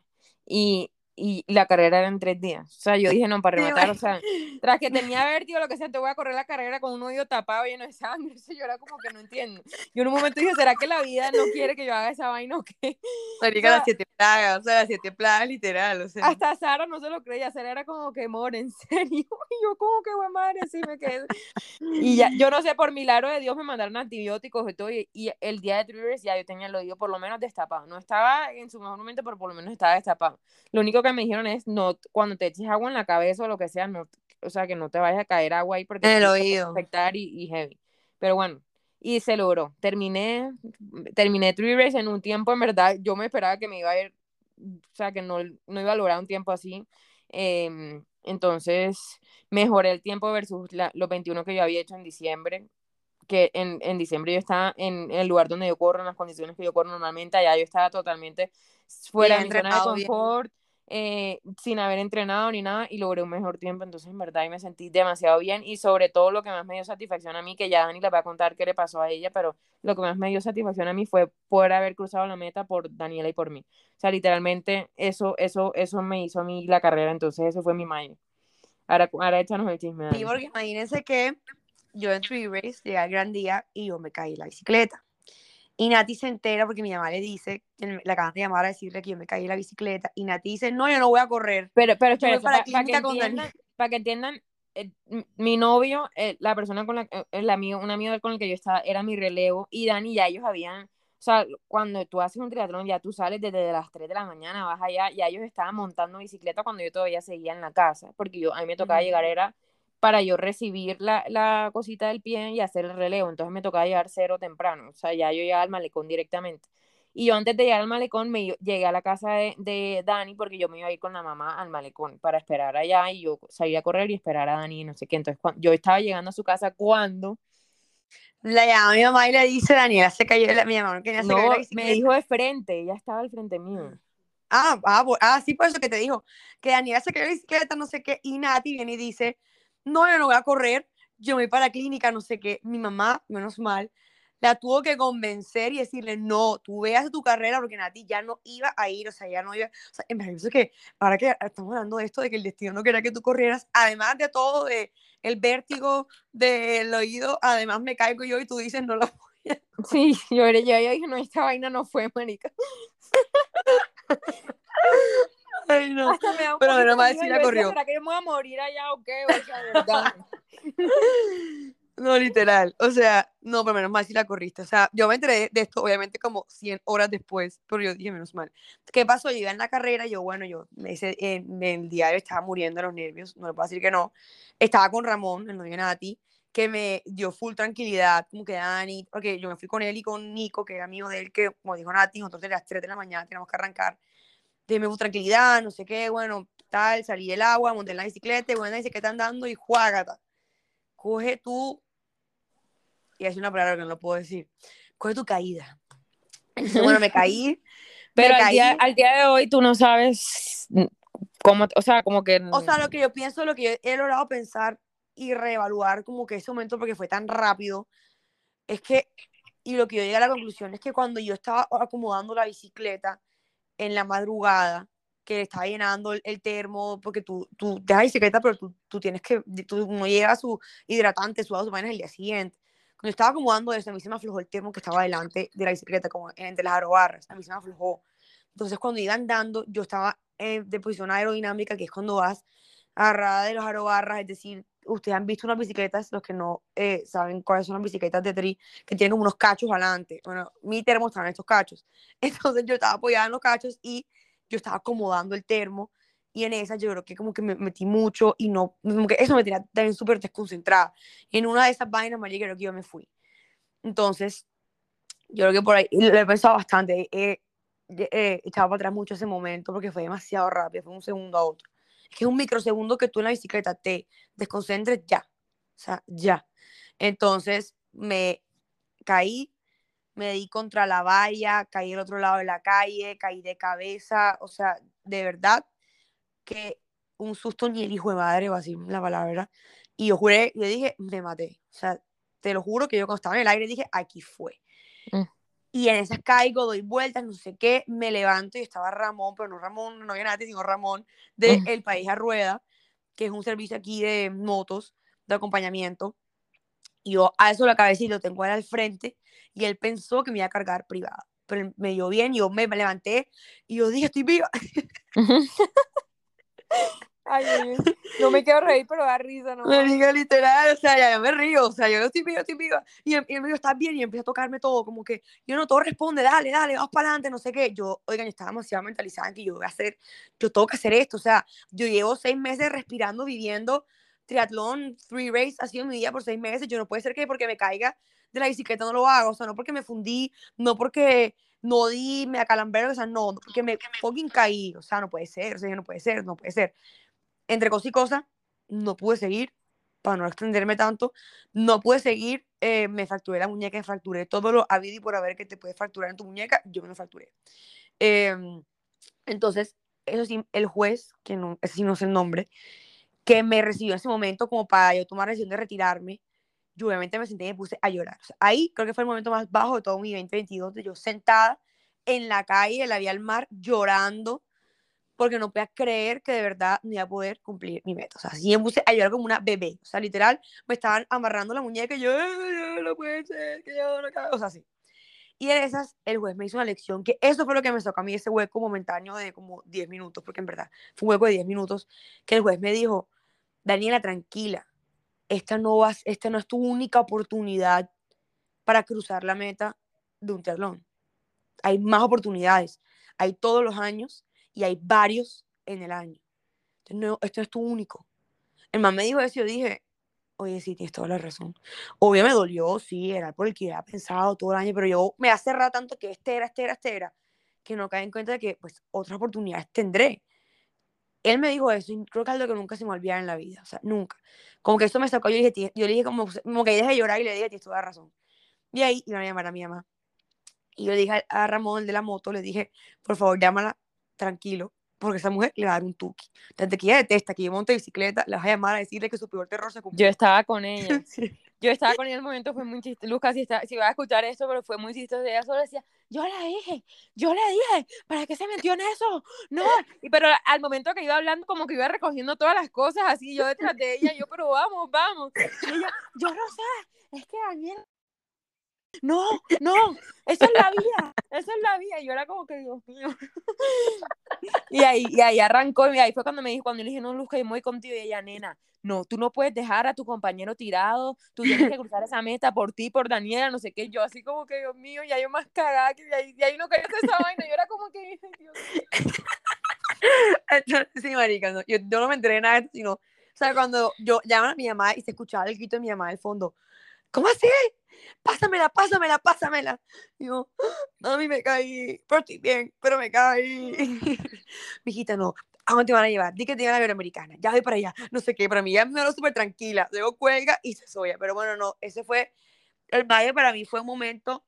Speaker 1: Y, y la carrera era en tres días. O sea, yo dije, no, para rematar, o sea, tras que tenía vértigo, lo que sea, te voy a correr la carrera con un oído tapado lleno de sangre. Eso yo era como que no entiendo. Yo en un momento dije, ¿será que la vida no quiere que yo haga esa vaina o qué?
Speaker 2: Marica, o las siete plagas, o sea, las siete plagas literal, o sea.
Speaker 1: Hasta Sara no se lo creía, Sara era como que, mor, en serio. Y yo como que, güey, madre, así me quedé. Y ya, yo no sé, por milagro de Dios me mandaron antibióticos y todo, y, el día de Triggers ya yo tenía el oído por lo menos destapado. No estaba en su mejor momento, pero por lo menos estaba destapado. Lo único que me dijeron es, no, cuando te eches agua en la cabeza o lo que sea, no, o sea, que no te vayas a caer agua ahí porque
Speaker 2: el
Speaker 1: te
Speaker 2: oído.
Speaker 1: afectar y, y, heavy. Pero bueno, y se logró. Terminé, terminé Three Race en un tiempo, en verdad, yo me esperaba que me iba a ir, o sea, que no, no iba a lograr un tiempo así. Em, entonces, mejoré el tiempo versus los 21 que yo había hecho en diciembre, que en, en, diciembre yo estaba en, el lugar donde yo corro, en las condiciones que yo corro normalmente, allá yo estaba totalmente fuera de mi zona de confort, eh, sin haber entrenado ni nada y logré un mejor tiempo, entonces en verdad y me sentí demasiado bien y sobre todo lo que más me dio satisfacción a mí, que ya Dani le va a contar qué le pasó a ella, pero lo que más me dio satisfacción a mí fue poder haber cruzado la meta por Daniela y por mí. O sea, literalmente eso, eso, eso me hizo a mí la carrera, entonces eso fue mi mayo. Ahora, ahora échanos el chisme.
Speaker 2: Sí, porque imagínense que yo en Three Race llegué al gran día y yo me caí la bicicleta. Y Nati se entera porque mi mamá le dice, la acaban de llamar a decirle que yo me caí en la bicicleta. Y Nati dice, no, yo no voy a correr.
Speaker 1: Pero, pero espera, para, que entiendan, para que entiendan, eh, mi novio, eh, la persona con la eh, el amigo, un amigo con el que yo estaba, era mi relevo. Y Dani ya ellos habían, o sea, cuando tú haces un triatlón, ya tú sales desde las 3 de la mañana, vas allá, y ellos estaban montando bicicleta cuando yo todavía seguía en la casa. Porque yo, a mí me tocaba llegar, era para yo recibir la, la, cosita del pie y hacer el relevo. Entonces me tocaba llegar cero temprano. O sea, ya yo llegaba al malecón directamente. Y yo antes de llegar al malecón me llegué a la casa de, de, Dani porque yo me iba a ir con la mamá al malecón para esperar allá y yo salía a correr y esperar a Dani y no sé qué. Entonces cuando, yo estaba llegando a su casa cuando...
Speaker 2: La llama a mi mamá y le dice, Daniela se cayó, la, mi mamá no quería
Speaker 1: no, me dijo de frente, ella estaba al frente mío.
Speaker 2: Ah, ah, ah, sí, por eso que te dijo, que Daniela se cayó la bicicleta, no sé qué, y Nati viene y dice, no, yo no voy a correr, yo me voy para la clínica, no sé qué. Mi mamá, menos mal, la tuvo que convencer y decirle, no, tú veas tu carrera porque Nati ya no iba a ir, o sea, ya no iba, o sea, me parece que ahora que estamos hablando de esto, de que el destino no quería que tú corrieras, además de todo, de el vértigo del oído, además me caigo yo y tú dices, no lo voy a...
Speaker 1: Sí, yo, yo, yo dije, no, esta vaina no fue, marica.
Speaker 2: Ay, no. Pero menos mal si la corrió.
Speaker 1: ¿Será que yo me voy a morir allá o qué? O sea, verdad.
Speaker 2: No, literal. O sea, no, pero menos mal si la corriste. O sea, yo me enteré de esto, obviamente, como 100 horas después, pero yo dije, menos mal. ¿Qué pasó? Llegué en la carrera, yo, bueno, yo ese, en, el diario estaba muriendo de los nervios, no le puedo decir que no. Estaba con Ramón, el novio de Nati, que me dio full tranquilidad, como que Dani, porque yo me fui con él y con Nico, que era amigo de él, que, como dijo Nati, nosotros de las 3 de la mañana tenemos que arrancar me dio tranquilidad, no sé qué, bueno, tal, salí del agua, monté en la bicicleta, bueno, dice que están dando y juágata. Coge tú, y es una palabra que no lo puedo decir, coge tu caída. bueno, me caí.
Speaker 1: Pero al, Día, al, Día, de hoy tú no sabes cómo, o sea, como que...
Speaker 2: O sea, lo que yo pienso, lo que yo he logrado pensar y reevaluar como que ese momento, porque fue tan rápido, es que, y lo que yo llegué a la conclusión es que cuando yo estaba acomodando la bicicleta, en la madrugada que está llenando el, termo, porque tú, tú dejas bicicleta, pero tú, tú tienes que, tú no llega su hidratante, su agua, su el día siguiente. Cuando estaba acomodando eso, a mí se me aflojó el termo que estaba delante de la bicicleta, como entre las aerobarras, a mí se me aflojó. Entonces, cuando iba andando, yo estaba en, de posición aerodinámica, que es cuando vas agarrada de los aerobarras, es decir, ustedes han visto unas bicicletas, los que no eh, saben cuáles son las bicicletas de tri, que tienen como unos cachos adelante. Bueno, mi termo estaba en estos cachos. Entonces yo estaba apoyada en los cachos y yo estaba acomodando el termo y en esa yo creo que como que me metí mucho y no, como que eso me tenía también súper desconcentrada. Y en una de esas vainas, María, creo que yo me fui. Entonces, yo creo que por ahí, lo he pensado bastante, he, he echado para atrás mucho ese momento porque fue demasiado rápido, fue un segundo a otro que es un microsegundo que tú en la bicicleta te desconcentres ya, o sea, ya. Entonces me caí, me di contra la valla, caí al otro lado de la calle, caí de cabeza, o sea, de verdad que un susto ni el hijo de madre, va a decir la palabra. Y yo juré, yo dije, me maté. O sea, te lo juro que yo cuando estaba en el aire dije, aquí fue. Mm. Y en esas caigo, doy vueltas, no sé qué, me levanto y estaba Ramón, pero no Ramón, no había nadie, sino Ramón de El País a Rueda, que es un servicio aquí de motos, de acompañamiento. Y yo a eso la cabeza y lo tengo él al frente y él pensó que me iba a cargar privada. Pero me dio bien, yo me levanté y yo dije, estoy viva.
Speaker 1: Ay, no me quiero reír, pero da risa, ¿no?
Speaker 2: Me diga literal, o sea, ya me río, o sea, yo estoy viva, estoy viva. Y, él, me dijo, estás bien, y empieza a tocarme todo, como que, yo no, todo responde, dale, dale, vamos para adelante, no sé qué. Yo, oigan, yo estaba demasiado mentalizada en que yo voy a hacer, yo tengo que hacer esto, o sea, yo llevo seis meses respirando, viviendo triatlón, three race ha sido mi día por seis meses. Yo no puede ser que porque me caiga de la bicicleta no lo haga, o sea, no porque me fundí, no porque no di, me acalambré, o sea, no, porque me fucking caí, o sea, no puede ser, o sea, no puede ser, no puede ser. Entre cosas y cosas, no pude seguir, para no extenderme tanto, no pude seguir, eh, me fracturé la muñeca, me fracturé todo lo habido y por haber que te puedes fracturar en tu muñeca, yo me lo fracturé. Em, entonces, eso sí, el juez, que no, ese no sé el nombre, que me recibió en ese momento como para yo tomar la decisión de retirarme, yo obviamente me senté y me puse a llorar. ahí creo que fue el momento más bajo de todo mi 2022, de yo sentada en la calle, la vía al mar, llorando, porque no podía creer que de verdad no iba a poder cumplir mi meta. O sea, así me puse a llorar como una bebé. O sea, literal, me estaban amarrando la muñeca y yo, no puede ser, que yo no O sea, así. Y en esas, el juez me hizo una lección, que eso fue lo que me sacó a mí, ese hueco momentáneo de como 10 minutos, porque en verdad fue un hueco de 10 minutos, que el juez me dijo, Daniela, tranquila, esta no, vas, esta no es tu única oportunidad para cruzar la meta de un triatlón. Hay más oportunidades. Hay todos los años y hay varios en el año. no, esto es tu único. El man me dijo eso y yo dije, oye, sí, tienes toda la razón. Obvio me dolió, sí, era por el que había pensado todo el año, pero yo me hace rato tanto que este era, este era, este era, que no cae en cuenta de que pues otras oportunidades tendré él me dijo eso y creo que es algo que nunca se me olvida en la vida, o sea, nunca. Como que esto me sacó, yo le dije, yo le dije como, como que dejé de llorar y le dije, tienes toda razón. Y ahí iba a llamar a mi mamá. Y yo le dije a, Ramón, el de la moto, le dije, por favor, llámala tranquilo, porque esa mujer le va a dar un tuki. Desde que ella detesta que yo monte bicicleta, la vas a llamar a decirle que su peor terror se cumplió.
Speaker 1: Yo estaba con ella. sí yo estaba con ella en el momento, fue muy chistoso. Lucas, si, está, si a escuchar esto, pero fue muy chistoso. Ella solo decía, yo la dije, yo le dije, ¿para qué se metió en eso? No. Y, pero al momento que iba hablando, como que iba recogiendo todas las cosas así, yo detrás de ella, yo, pero vamos, vamos. Y ella, yo no sé, es que Daniel no, no, esa es la vida, esa es la vida. Y yo era como que, Dios mío. Y ahí, y ahí arrancó, y ahí fue cuando me dijo, cuando le dije, no, Luz, que yo voy contigo, y ella, nena, no, tú no puedes dejar a tu compañero tirado, tú tienes que cruzar esa meta por ti, por Daniela, no sé qué, yo así como que, Dios mío, ya yo más cagada, que ahí, de ahí no hacer esa vaina, yo era como que, Dios
Speaker 2: mío. sí, marica, no, yo, no me enteré nada sino, o sea, cuando yo llaman a mi mamá y se escuchaba el grito de mi mamá del fondo, ¿cómo así? pásamela, pásamela, pásamela. Y yo, a mí me caí, pero estoy bien, pero me caí. hijita no, ¿a dónde te van a llevar? Di que te van a ver americana, ya voy para allá, no sé qué, para mí ya me lo súper tranquila, luego cuelga y se soya, pero bueno, no, ese fue, el valle para mí fue un momento,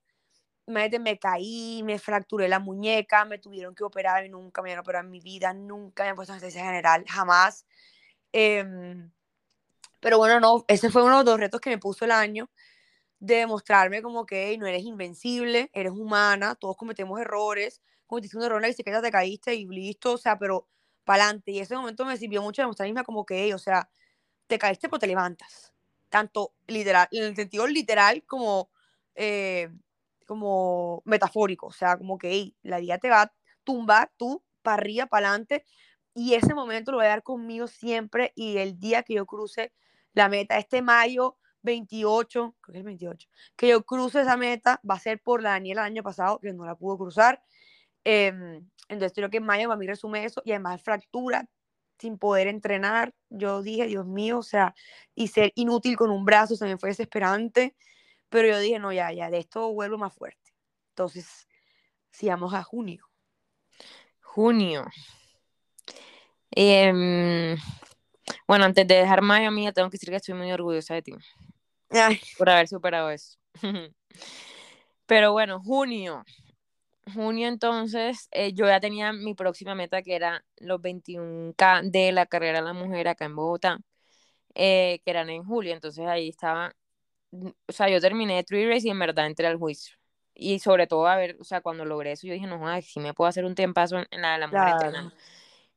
Speaker 2: me, me caí, me fracturé la muñeca, me tuvieron que operar y nunca me han operado en mi vida, nunca me han puesto anestesia general, jamás. Em, pero bueno, no, ese fue uno de los retos que me puso el año de demostrarme como que no eres invencible, eres humana, todos cometemos errores, cometiste un error en la bicicleta, te caíste y listo, o sea, pero para adelante. Y ese momento me sirvió mucho demostrarme como que, o sea, te caíste pero te levantas. Tanto literal, en el sentido literal como, eh, como metafórico, o sea, como que la vida te va a tumbar tú para arriba, para adelante. Y ese momento lo voy a dar conmigo siempre y el día que yo cruce la meta, este mayo 28, creo que es 28, que yo cruce esa meta, va a ser por la Daniela el año pasado, que no la pudo cruzar. Em, entonces creo que mayo a mí resume eso y además fractura sin poder entrenar. Yo dije, Dios mío, o sea, y ser inútil con un brazo se me fue desesperante, pero yo dije, no, ya, ya, de esto vuelvo más fuerte. Entonces, sigamos a junio.
Speaker 1: Junio. Em, bueno, antes de dejar mayo, mía, tengo que decir que estoy muy orgullosa de ti por haber superado eso. Pero bueno, junio. Junio entonces eh, yo ya tenía mi próxima meta que era los 21K de la carrera de la mujer acá en Bogotá, eh, que eran en julio, entonces ahí estaba, mm, o sea, yo terminé Three Race y en verdad entré al juicio. Y sobre todo, a ver, o sea, cuando logré eso, yo dije, no, joder, si me puedo hacer un tiempazo en la de la mujer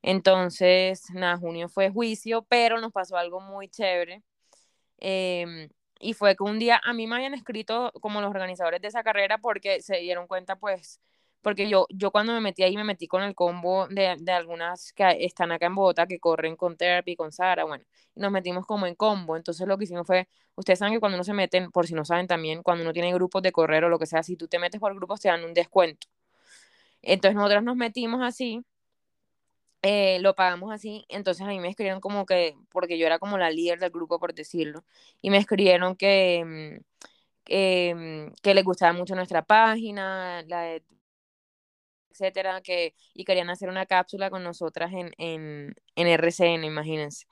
Speaker 1: Entonces, nada, junio fue juicio, pero nos pasó algo muy chévere. Eh, y fue que un día a mí me habían escrito como los organizadores de esa carrera porque se dieron cuenta, pues, porque yo, yo cuando me metí ahí me metí con el combo de, de algunas que están acá en Bogotá, que corren con Therapy, con Sara, bueno, y nos metimos como en combo. Entonces lo que hicimos fue, ustedes saben que cuando uno se meten, por si no saben también, cuando uno tiene grupos de correr o lo que sea, si tú te metes por grupos te dan un descuento. Entonces nosotros nos metimos así eh, lo pagamos así, entonces a mí me escribieron como que, porque yo era como la líder del grupo, por decirlo, y me escribieron que, mm, que, mm, que les gustaba mucho nuestra página, la de etcétera, que, y querían hacer una cápsula con nosotras en, en, en RCN, imagínense.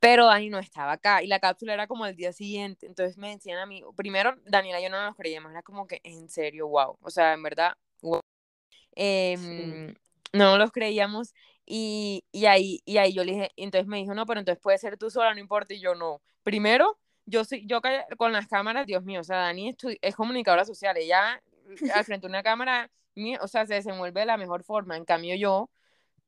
Speaker 1: Pero Dani no estaba acá y la cápsula era como el día siguiente. Entonces me decían a mí, primero Daniela y yo no nos creíamos, era como que en serio, wow. O sea, en verdad, wow. Eh, No los creíamos y, y, ahí, y ahí yo le dije, entonces me dijo, no, pero entonces puede ser tú sola, no importa. Y yo no. Primero, yo soy, yo con las cámaras, Dios mío, o sea, Dani es, comunicadora social, ella al frente de una cámara o sea, se desenvuelve de la mejor forma. En cambio, yo, o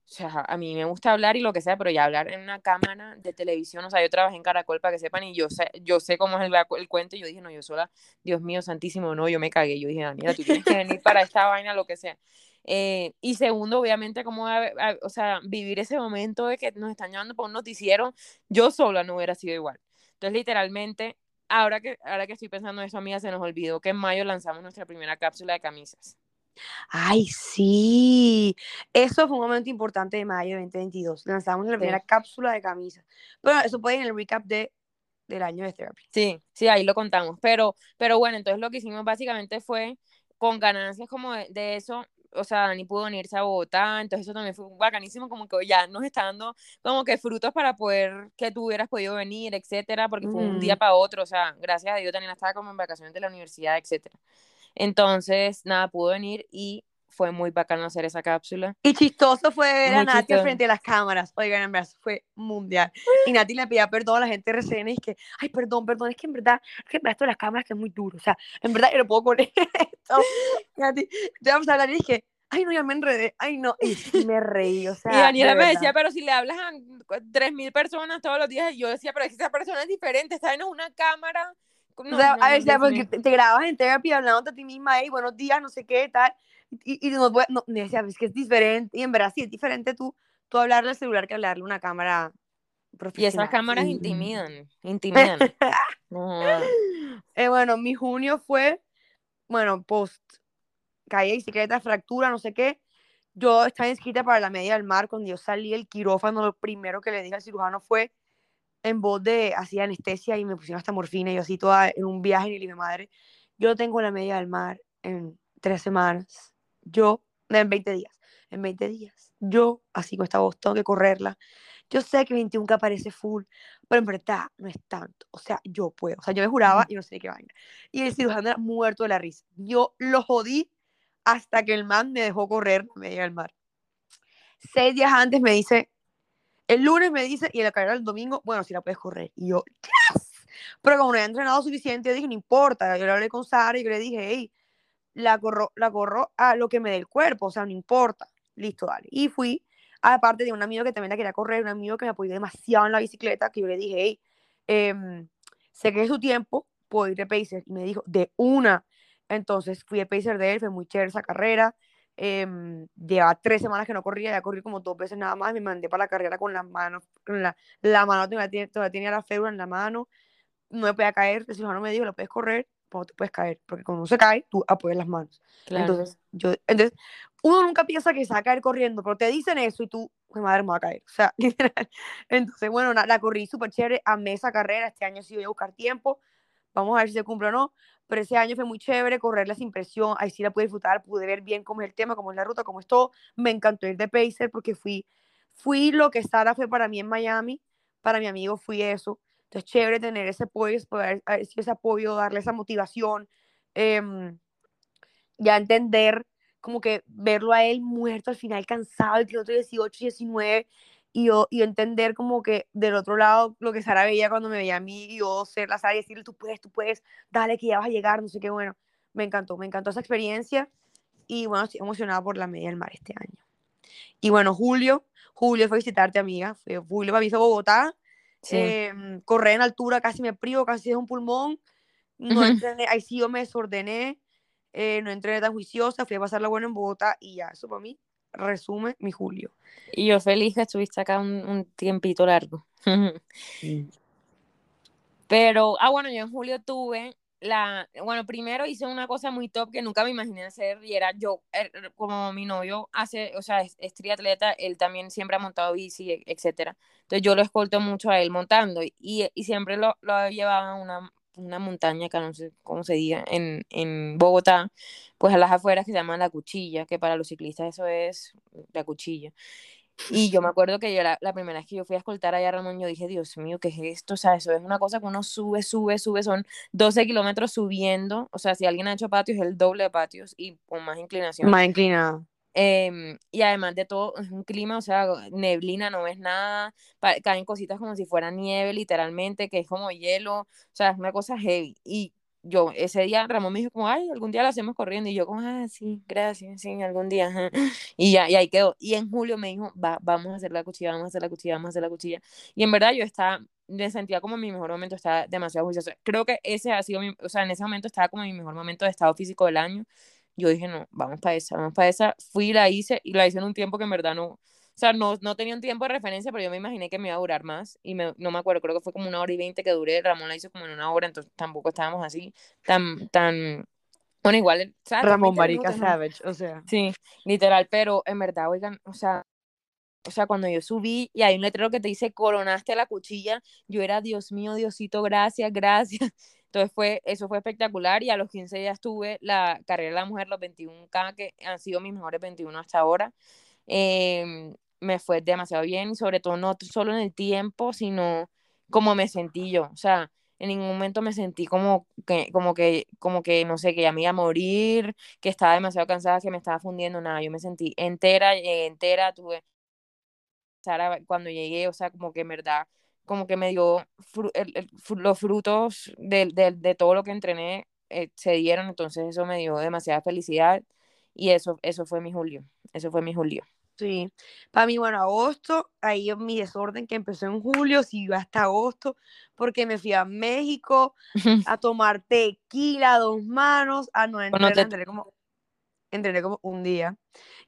Speaker 1: sea, a mí me gusta hablar y lo que sea, pero ya hablar en una cámara de televisión, o sea, yo trabajé en Caracol para que sepan y yo sé, yo sé cómo es el, el cuento y yo dije, no, yo sola, Dios mío, santísimo, no, yo me cagué. Yo dije, Daniela, tú tienes que venir para esta vaina, lo que sea. Eh, y segundo, obviamente, como, o sea, vivir ese momento de que nos están llevando por un noticiero, yo sola no hubiera sido igual. Entonces, literalmente, ahora que, ahora que estoy pensando en eso, amiga, se nos olvidó que en mayo lanzamos nuestra primera cápsula de camisas.
Speaker 2: Ay, sí. Eso fue un momento importante de mayo de 2022. Lanzamos la primera cápsula de camisas. Bueno, eso puede ir en el recap de, del año de therapy.
Speaker 1: Sí, sí, ahí lo contamos. Pero, pero bueno, entonces lo que hicimos básicamente fue con ganancias como de, eso, o sea, Dani pudo unirse a Bogotá, entonces eso también fue bacanísimo, como que ya nos está dando como que frutos para poder que tú hubieras podido venir, etcétera, porque fue un día para otro, o sea, gracias a Dios también estaba como en vacaciones de la universidad, etcétera. Entonces, nada, pudo venir y fue muy bacano hacer esa cápsula.
Speaker 2: Y chistoso fue ver a Nati frente a las cámaras. Oigan, en verdad, fue mundial. Y Nati le pedía perdón a la gente de RCN y es que, ay, perdón, perdón, es que en verdad, es que esto de las cámaras que es muy duro. O sea, en verdad yo no puedo con esto. Nati, te vamos a hablar y dije, ay, no, ya me enredé, ay, no, y me reí, o sea.
Speaker 1: Y Daniela me decía, pero si le hablas a 3.000 personas todos los días, y yo decía, pero es que esa persona es diferente, está en una cámara
Speaker 2: o sea, a veces porque te, grabas en terapia hablando a ti misma, hey, buenos días, no sé qué, tal, y, y no, no, me decía, es que es diferente, y en verdad sí es diferente tú, tú hablarle al celular que hablarle a una cámara
Speaker 1: profesional. Y esas cámaras intimidan, intimidan.
Speaker 2: eh, bueno, mi junio fue, bueno, post caída de bicicleta, fractura, no sé qué, yo estaba inscrita para la media del mar, cuando yo salí del quirófano, lo primero que le dije al cirujano fue, en voz de hacía anestesia y me pusieron hasta morfina y yo así toda en un viaje y le dije, madre, yo tengo la media del mar en tres semanas, yo, en 20 días, en 20 días, yo así con esta voz tengo que correrla. Yo sé que 21 que aparece full, pero en verdad no es tanto. O sea, yo puedo. O sea, yo me juraba y no sé qué vaina. Y el cirujano era muerto de la risa. Yo lo jodí hasta que el man me dejó correr la media del mar. Seis días antes me dice, el lunes me dice, y en la carrera del domingo, bueno, si la puedes correr. Y yo, ¡yes! Pero como no había entrenado suficiente, yo dije, no importa. Yo le hablé con Sara y yo le dije, hey, la corro, la corro a lo que me dé el cuerpo, o sea, no importa. Listo, dale. Y fui, aparte de un amigo que también la quería correr, un amigo que me apoyó demasiado en la bicicleta, que yo le dije, hey, em, sé que es su tiempo, puedo ir de Pacer. Y me dijo, de una. Entonces fui de Pacer de él, fue muy chévere esa carrera. Eh, llevaba tres semanas que no corría, ya corrí como dos veces nada más, me mandé para la carrera con las manos, con la, la mano todavía, todavía tenía la férula en la mano, no me podía caer, el cirujano me dijo, lo puedes correr, pero te puedes caer, porque cuando uno se cae, tú apoyas las manos. Entonces, yo, entonces, uno nunca piensa que se va a caer corriendo, pero te dicen eso y tú, mi madre me va a caer, o sea, literal. Entonces, bueno, la, corrí súper chévere, amé esa carrera, este año sí voy a buscar tiempo, vamos a ver si se cumple o no, pero ese año fue muy chévere, correrla sin presión, ahí sí la pude disfrutar, pude ver bien cómo es el tema, cómo es la ruta, cómo es todo, me encantó ir de Pacer porque fui, fui lo que Sara fue para mí en Miami, para mi amigo fui eso, entonces chévere tener ese apoyo, poder ese apoyo, darle esa motivación, eh, ya entender como que verlo a él muerto al final, cansado, el kilómetro 18, 19, y yo, y entender como que del otro lado lo que Sara veía cuando me veía a mí y yo ser la Sara y decirle, tú puedes, tú puedes, dale que ya vas a llegar, no sé qué, bueno, me encantó, me encantó esa experiencia y bueno, estoy emocionada por la media del mar este año. Y bueno, Julio, Julio visitarte, amiga, Julio para mí fue Bogotá, sí. eh, correr en altura, casi me privo, casi es un pulmón, no entrené, ahí sí yo me desordené, eh, no entrené tan juiciosa, fui a pasarla bueno en Bogotá y ya, eso para mí resume mi julio.
Speaker 1: Y yo feliz que estuviste acá un, tiempito largo. Pero, ah, bueno, yo en julio tuve la, bueno, primero hice una cosa muy top que nunca me imaginé hacer y era yo, er, er, como mi novio hace, o sea, es, triatleta, él también siempre ha montado bici, e, etcétera. Entonces yo lo escolto mucho a él montando y, y siempre lo, lo llevaba a una, una montaña que no sé cómo se diga, en, en Bogotá, pues a las afueras que se llama La Cuchilla, que para los ciclistas eso es La Cuchilla. Y yo me acuerdo que yo la, la, primera vez que yo fui a escoltar allá a Ramón, yo dije, Dios mío, ¿qué es esto? O sea, eso es una cosa que uno sube, sube, sube, son 12 kilómetros subiendo. O sea, si alguien ha hecho patios, es el doble de patios y con más inclinación.
Speaker 2: Más inclinado.
Speaker 1: Em, y además de todo, es un clima, o sea, neblina, no ves nada, caen cositas como si fuera nieve, literalmente, que es como hielo, o sea, es una cosa heavy. Y yo, ese día Ramón me dijo como, ay, algún día lo hacemos corriendo. Y yo como, ah, sí, gracias, sí, algún día. Y ya, y ahí quedó. Y en julio me dijo, Va, vamos a hacer la cuchilla, vamos a hacer la cuchilla, vamos a hacer la cuchilla. Y en verdad yo estaba, me sentía como mi mejor momento, estaba demasiado juicioso. Creo que ese ha sido mi, o sea, en ese momento estaba como mi mejor momento de estado físico del año. Yo dije, no, vamos para esa, vamos para esa. Fui y la hice, y la hice en un tiempo que en verdad no, o sea, no, no tenía un tiempo de referencia, pero yo me imaginé que me iba a durar más y me, no me acuerdo, creo que fue como una hora y veinte que duré, Ramón la hizo como en una hora, entonces tampoco estábamos así tan, tan, bueno, igual,
Speaker 2: Ramón Marica Savage, o sea.
Speaker 1: Sí, literal, pero en verdad, oigan, o sea, o sea, cuando yo subí y hay un letrero que te dice coronaste la cuchilla, yo era, Dios mío, Diosito, gracias, gracias. Entonces fue, eso fue espectacular y a los 15 días tuve la carrera de la mujer, los 21K, que han sido mis mejores 21 hasta ahora. Eh, me fue demasiado bien, sobre todo no solo en el tiempo, sino como me sentí yo, o sea, en ningún momento me sentí como que, como que, como que, no sé, que ya me iba a morir, que estaba demasiado cansada, que me estaba fundiendo, nada, yo me sentí entera, entera, tuve, cuando llegué, o sea, como que en verdad, como que me dio los frutos de, de, todo lo que entrené, eh, se dieron, entonces eso me dio demasiada felicidad y eso, eso fue mi julio, eso fue mi julio.
Speaker 2: Sí, para mí, bueno, agosto, ahí mi desorden que empezó en julio, siguió hasta agosto, porque me fui a México a tomar tequila a dos manos, a no entrenar, como, entrené como un día.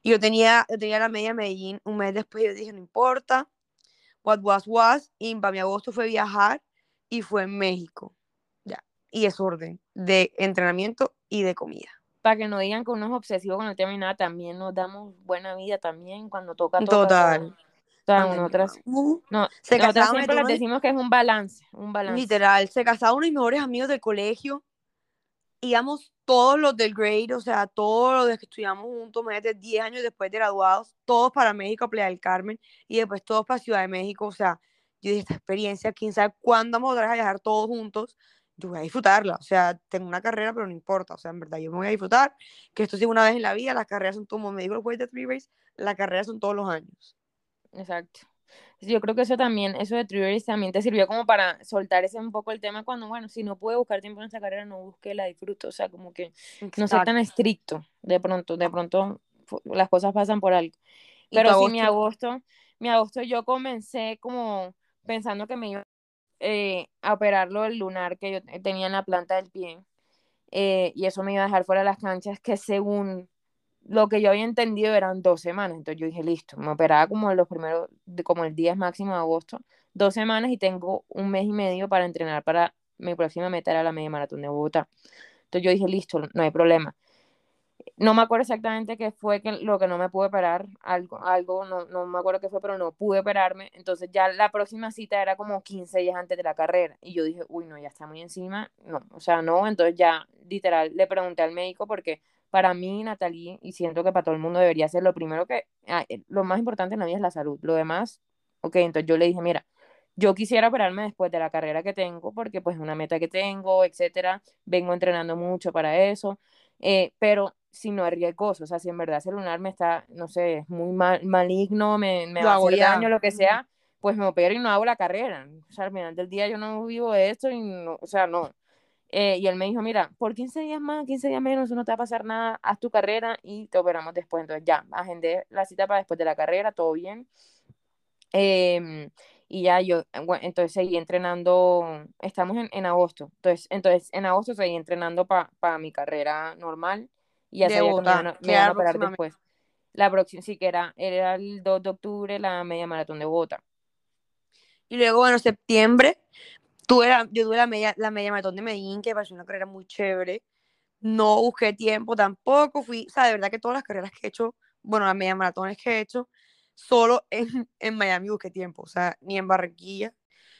Speaker 2: Y yo tenía, yo tenía la media Medellín, un mes después yo dije, no importa, what was was, y para mi agosto fue viajar y fue en México, ya, y desorden de entrenamiento y de comida
Speaker 1: para que no digan que uno es obsesivo con el tema y nada, también nos damos buena vida también cuando toca.
Speaker 2: Total.
Speaker 1: nosotras, no, se nosotras siempre les decimos que es un balance, un balance.
Speaker 2: Literal, se casaron unos mejores amigos del colegio, íbamos todos los del grade, o sea, todos los que estudiamos juntos, más de 10 años después de graduados, todos para México, a Playa del Carmen, y después todos para Ciudad de México, o sea, yo dije, esta experiencia, quién sabe cuándo vamos a viajar todos juntos, yo voy a disfrutarla, o sea, tengo una carrera, pero no importa, o sea, en verdad, yo me voy a disfrutar, que esto sí una vez en la vida, las carreras son como me dijo el juez de Three Race, las carreras son todos los años.
Speaker 1: Exacto. Yo creo que eso también, eso de Three Race también te sirvió como para soltar ese un poco el tema cuando, bueno, si no pude buscar tiempo en esta carrera, no busque la disfruto, o sea, como que no sea tan estricto, de pronto, de pronto las cosas pasan por algo. Pero sí, mi agosto, mi agosto yo comencé como pensando que me iba eh, a operarlo el lunar que yo tenía en la planta del pie. Eh, y eso me iba a dejar fuera de las canchas, que según lo que yo había entendido eran dos semanas. Entonces yo dije, listo, me operaba como los primeros, como el 10 máximo de agosto, dos semanas y tengo un mes y medio para entrenar para mi próxima meta era la media maratón de Bogotá. Entonces yo dije, listo, no hay problema no me acuerdo exactamente qué fue que, lo que no me pude operar, algo, algo no, no me acuerdo qué fue, pero no pude operarme. Entonces ya la próxima cita era como 15 días antes de la carrera. Y yo dije, uy, no, ya está muy encima. No, o sea, no. Entonces ya literal le pregunté al médico porque para mí, Natalie, y siento que para todo el mundo debería ser lo primero que, ah, eh, lo más importante en la vida es la salud. Lo demás, ok, entonces yo le dije, mira, yo quisiera operarme después de la carrera que tengo, porque pues es una meta que tengo, etcétera, vengo entrenando mucho para eso, eh, pero si no es riesgoso, o sea, si en verdad ese lunar me está, no sé, es muy mal, maligno, me, me va a hacer daño, lo que sea, pues me opero y no hago la carrera. O sea, al final del día yo no vivo de esto y no, o sea, no. Eh, y él me dijo, mira, por 15 días más, 15 días menos, no te va a pasar nada, haz tu carrera y te operamos después. Entonces ya, agendé la cita para después de la carrera, todo bien. Eh, y ya yo, bueno, entonces seguí entrenando, estamos en, en agosto, entonces, entonces en agosto seguí entrenando para mi carrera normal y ya sabía que me iban, a operar después. La próxima, sí que era, era el 2 de octubre la media maratón de Bogotá.
Speaker 2: Y luego, bueno, septiembre, tuve la, yo tuve la media, la media maratón de Medellín, que pareció una carrera muy chévere. No busqué tiempo tampoco, fui, o sea, de verdad que todas las carreras que he hecho, bueno, las media maratones que he hecho, solo en, en Miami busqué tiempo, o sea, ni en Barranquilla,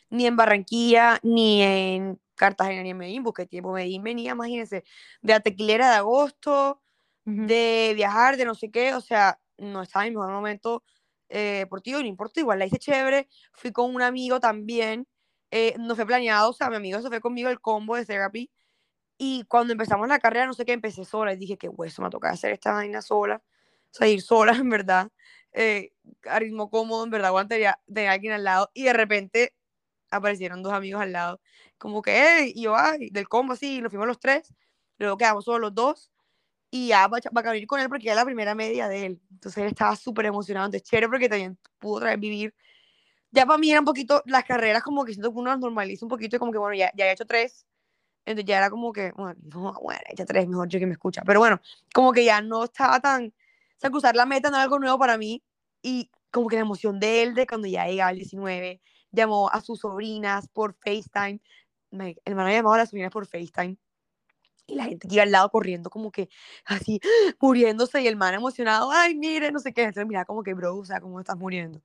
Speaker 2: ni en Barranquilla, ni en Cartagena, ni en Medellín busqué tiempo. Medellín venía, imagínense, de la tequilera de agosto, de viajar, de no sé qué, o sea, no estaba en mi mejor momento eh, deportivo, no importa, igual la hice chévere, fui con un amigo también, eh, no fue planeado, o sea, mi amigo se fue conmigo el combo de therapy, y cuando empezamos la carrera, no sé qué, empecé sola, y dije que hueso, me toca hacer esta vaina sola, o sea, ir sola, en verdad, eh, a ritmo cómodo, en verdad, aguantaría de alguien al lado, y de repente aparecieron dos amigos al lado, como que, hey, y yo, ay, del combo, así, nos fuimos los tres, luego quedamos solo los dos, y ya va, a venir con él porque ya la primera media de él. Entonces él estaba súper emocionado, entonces chévere porque también pudo otra vez vivir. Ya para mí era un poquito, las carreras como que siento que uno las normaliza un poquito y como que bueno, ya, ya he hecho tres, entonces ya era como que, bueno, no, bueno, he hecho tres, mejor yo que me escucha. Pero bueno, como que ya no estaba tan, o sea, cruzar la meta no era algo nuevo para mí y como que la emoción de él de cuando ya llegaba el 19, llamó a sus sobrinas por FaceTime, el hermano llamaba a las sobrinas por FaceTime y la gente que iba al lado corriendo como que así, muriéndose y el man emocionado, ay, mire, no sé qué, entonces mira como que, bro, o sea, cómo estás muriendo.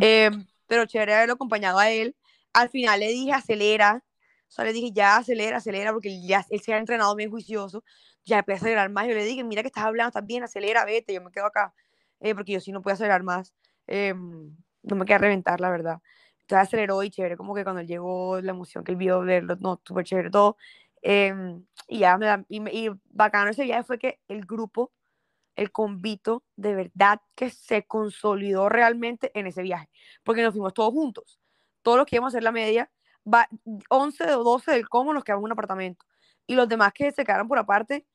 Speaker 2: Eh, pero chévere haberlo acompañado a él. Al final le dije, acelera, o sea, le dije, ya, acelera, acelera, porque ya, él se ha entrenado bien juicioso, ya empecé a acelerar más, yo le dije, mira que estás hablando, estás bien, acelera, vete, yo me quedo acá, eh, porque yo sí no puedo acelerar más, eh, no me queda reventar, la verdad. Entonces aceleró y chévere, como que cuando llegó, la emoción que él vio, verlo, no, súper chévere todo. Em, y ya me da, y, bacano ese viaje fue que el grupo, el convito, de verdad que se consolidó realmente en ese viaje, porque nos fuimos todos juntos. Todos los que íbamos a hacer la media, va, 11 o 12 del combo nos quedamos en un apartamento. Y los demás que se quedaron por aparte,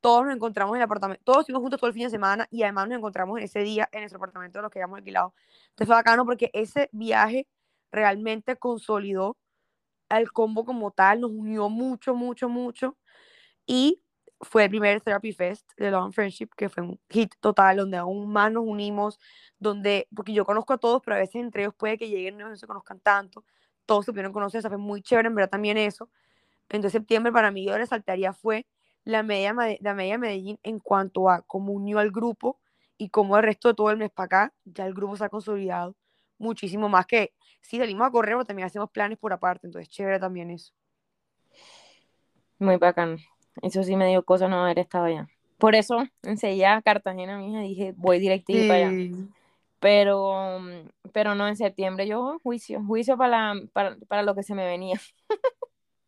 Speaker 2: todos nos encontramos en el apartamento, todos estuvimos juntos todo el fin de semana y además nos encontramos en ese día en nuestro apartamento de los que habíamos alquilado. Entonces fue bacano porque ese viaje realmente consolidó al combo como tal, nos unió mucho, mucho, mucho. Y fue el primer Therapy Fest de Long Friendship, que fue un hit total, donde aún más nos unimos, donde, porque yo conozco a todos, pero a veces entre ellos puede que lleguen no se conozcan tanto, todos se pudieron conocer, eso fue muy chévere, en verdad también eso. Entonces septiembre para mí yo resaltaría fue la media, la media Medellín en cuanto a cómo unió al grupo y cómo el resto de todo el mes para acá, ya el grupo se ha consolidado muchísimo más que si salimos a correr, pero también hacemos planes por aparte, entonces chévere también eso.
Speaker 1: Muy bacán. Eso sí me dio cosa no haber estado allá. Por eso enseguida Cartagena, mija, dije, voy directito para allá. Pero, pero no, en septiembre yo juicio, juicio para, para, para lo que se me venía.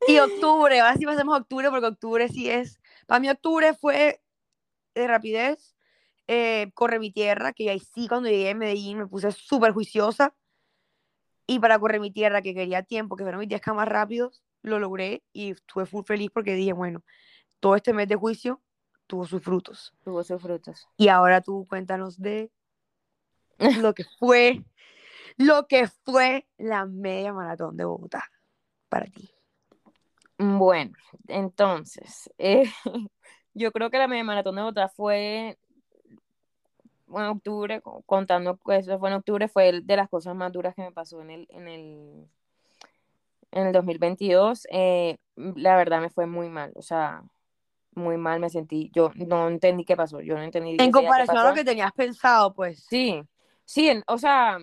Speaker 2: Y octubre, ahora sí pasemos octubre, porque octubre sí es, para mí octubre fue de rapidez, eh, corre mi tierra, que ahí sí cuando llegué a Medellín me puse súper juiciosa, y para correr mi tierra, que quería tiempo, que fueron mis 10 más rápidos, lo logré y estuve muy feliz porque dije, bueno, todo este mes de juicio tuvo sus frutos.
Speaker 1: Tuvo sus frutos.
Speaker 2: Y ahora tú cuéntanos de lo que fue, lo que fue la media maratón de Bogotá para ti.
Speaker 1: Bueno, entonces, eh, yo creo que la media maratón de Bogotá fue en octubre, contando que eso fue en octubre, fue de las cosas más duras que me pasó en el, en el, en el 2022. Eh, la verdad me fue muy mal, o sea, muy mal me sentí. Yo no entendí qué pasó, yo no entendí.
Speaker 2: En comparación a lo que tenías pensado, pues.
Speaker 1: Sí, sí, o sea,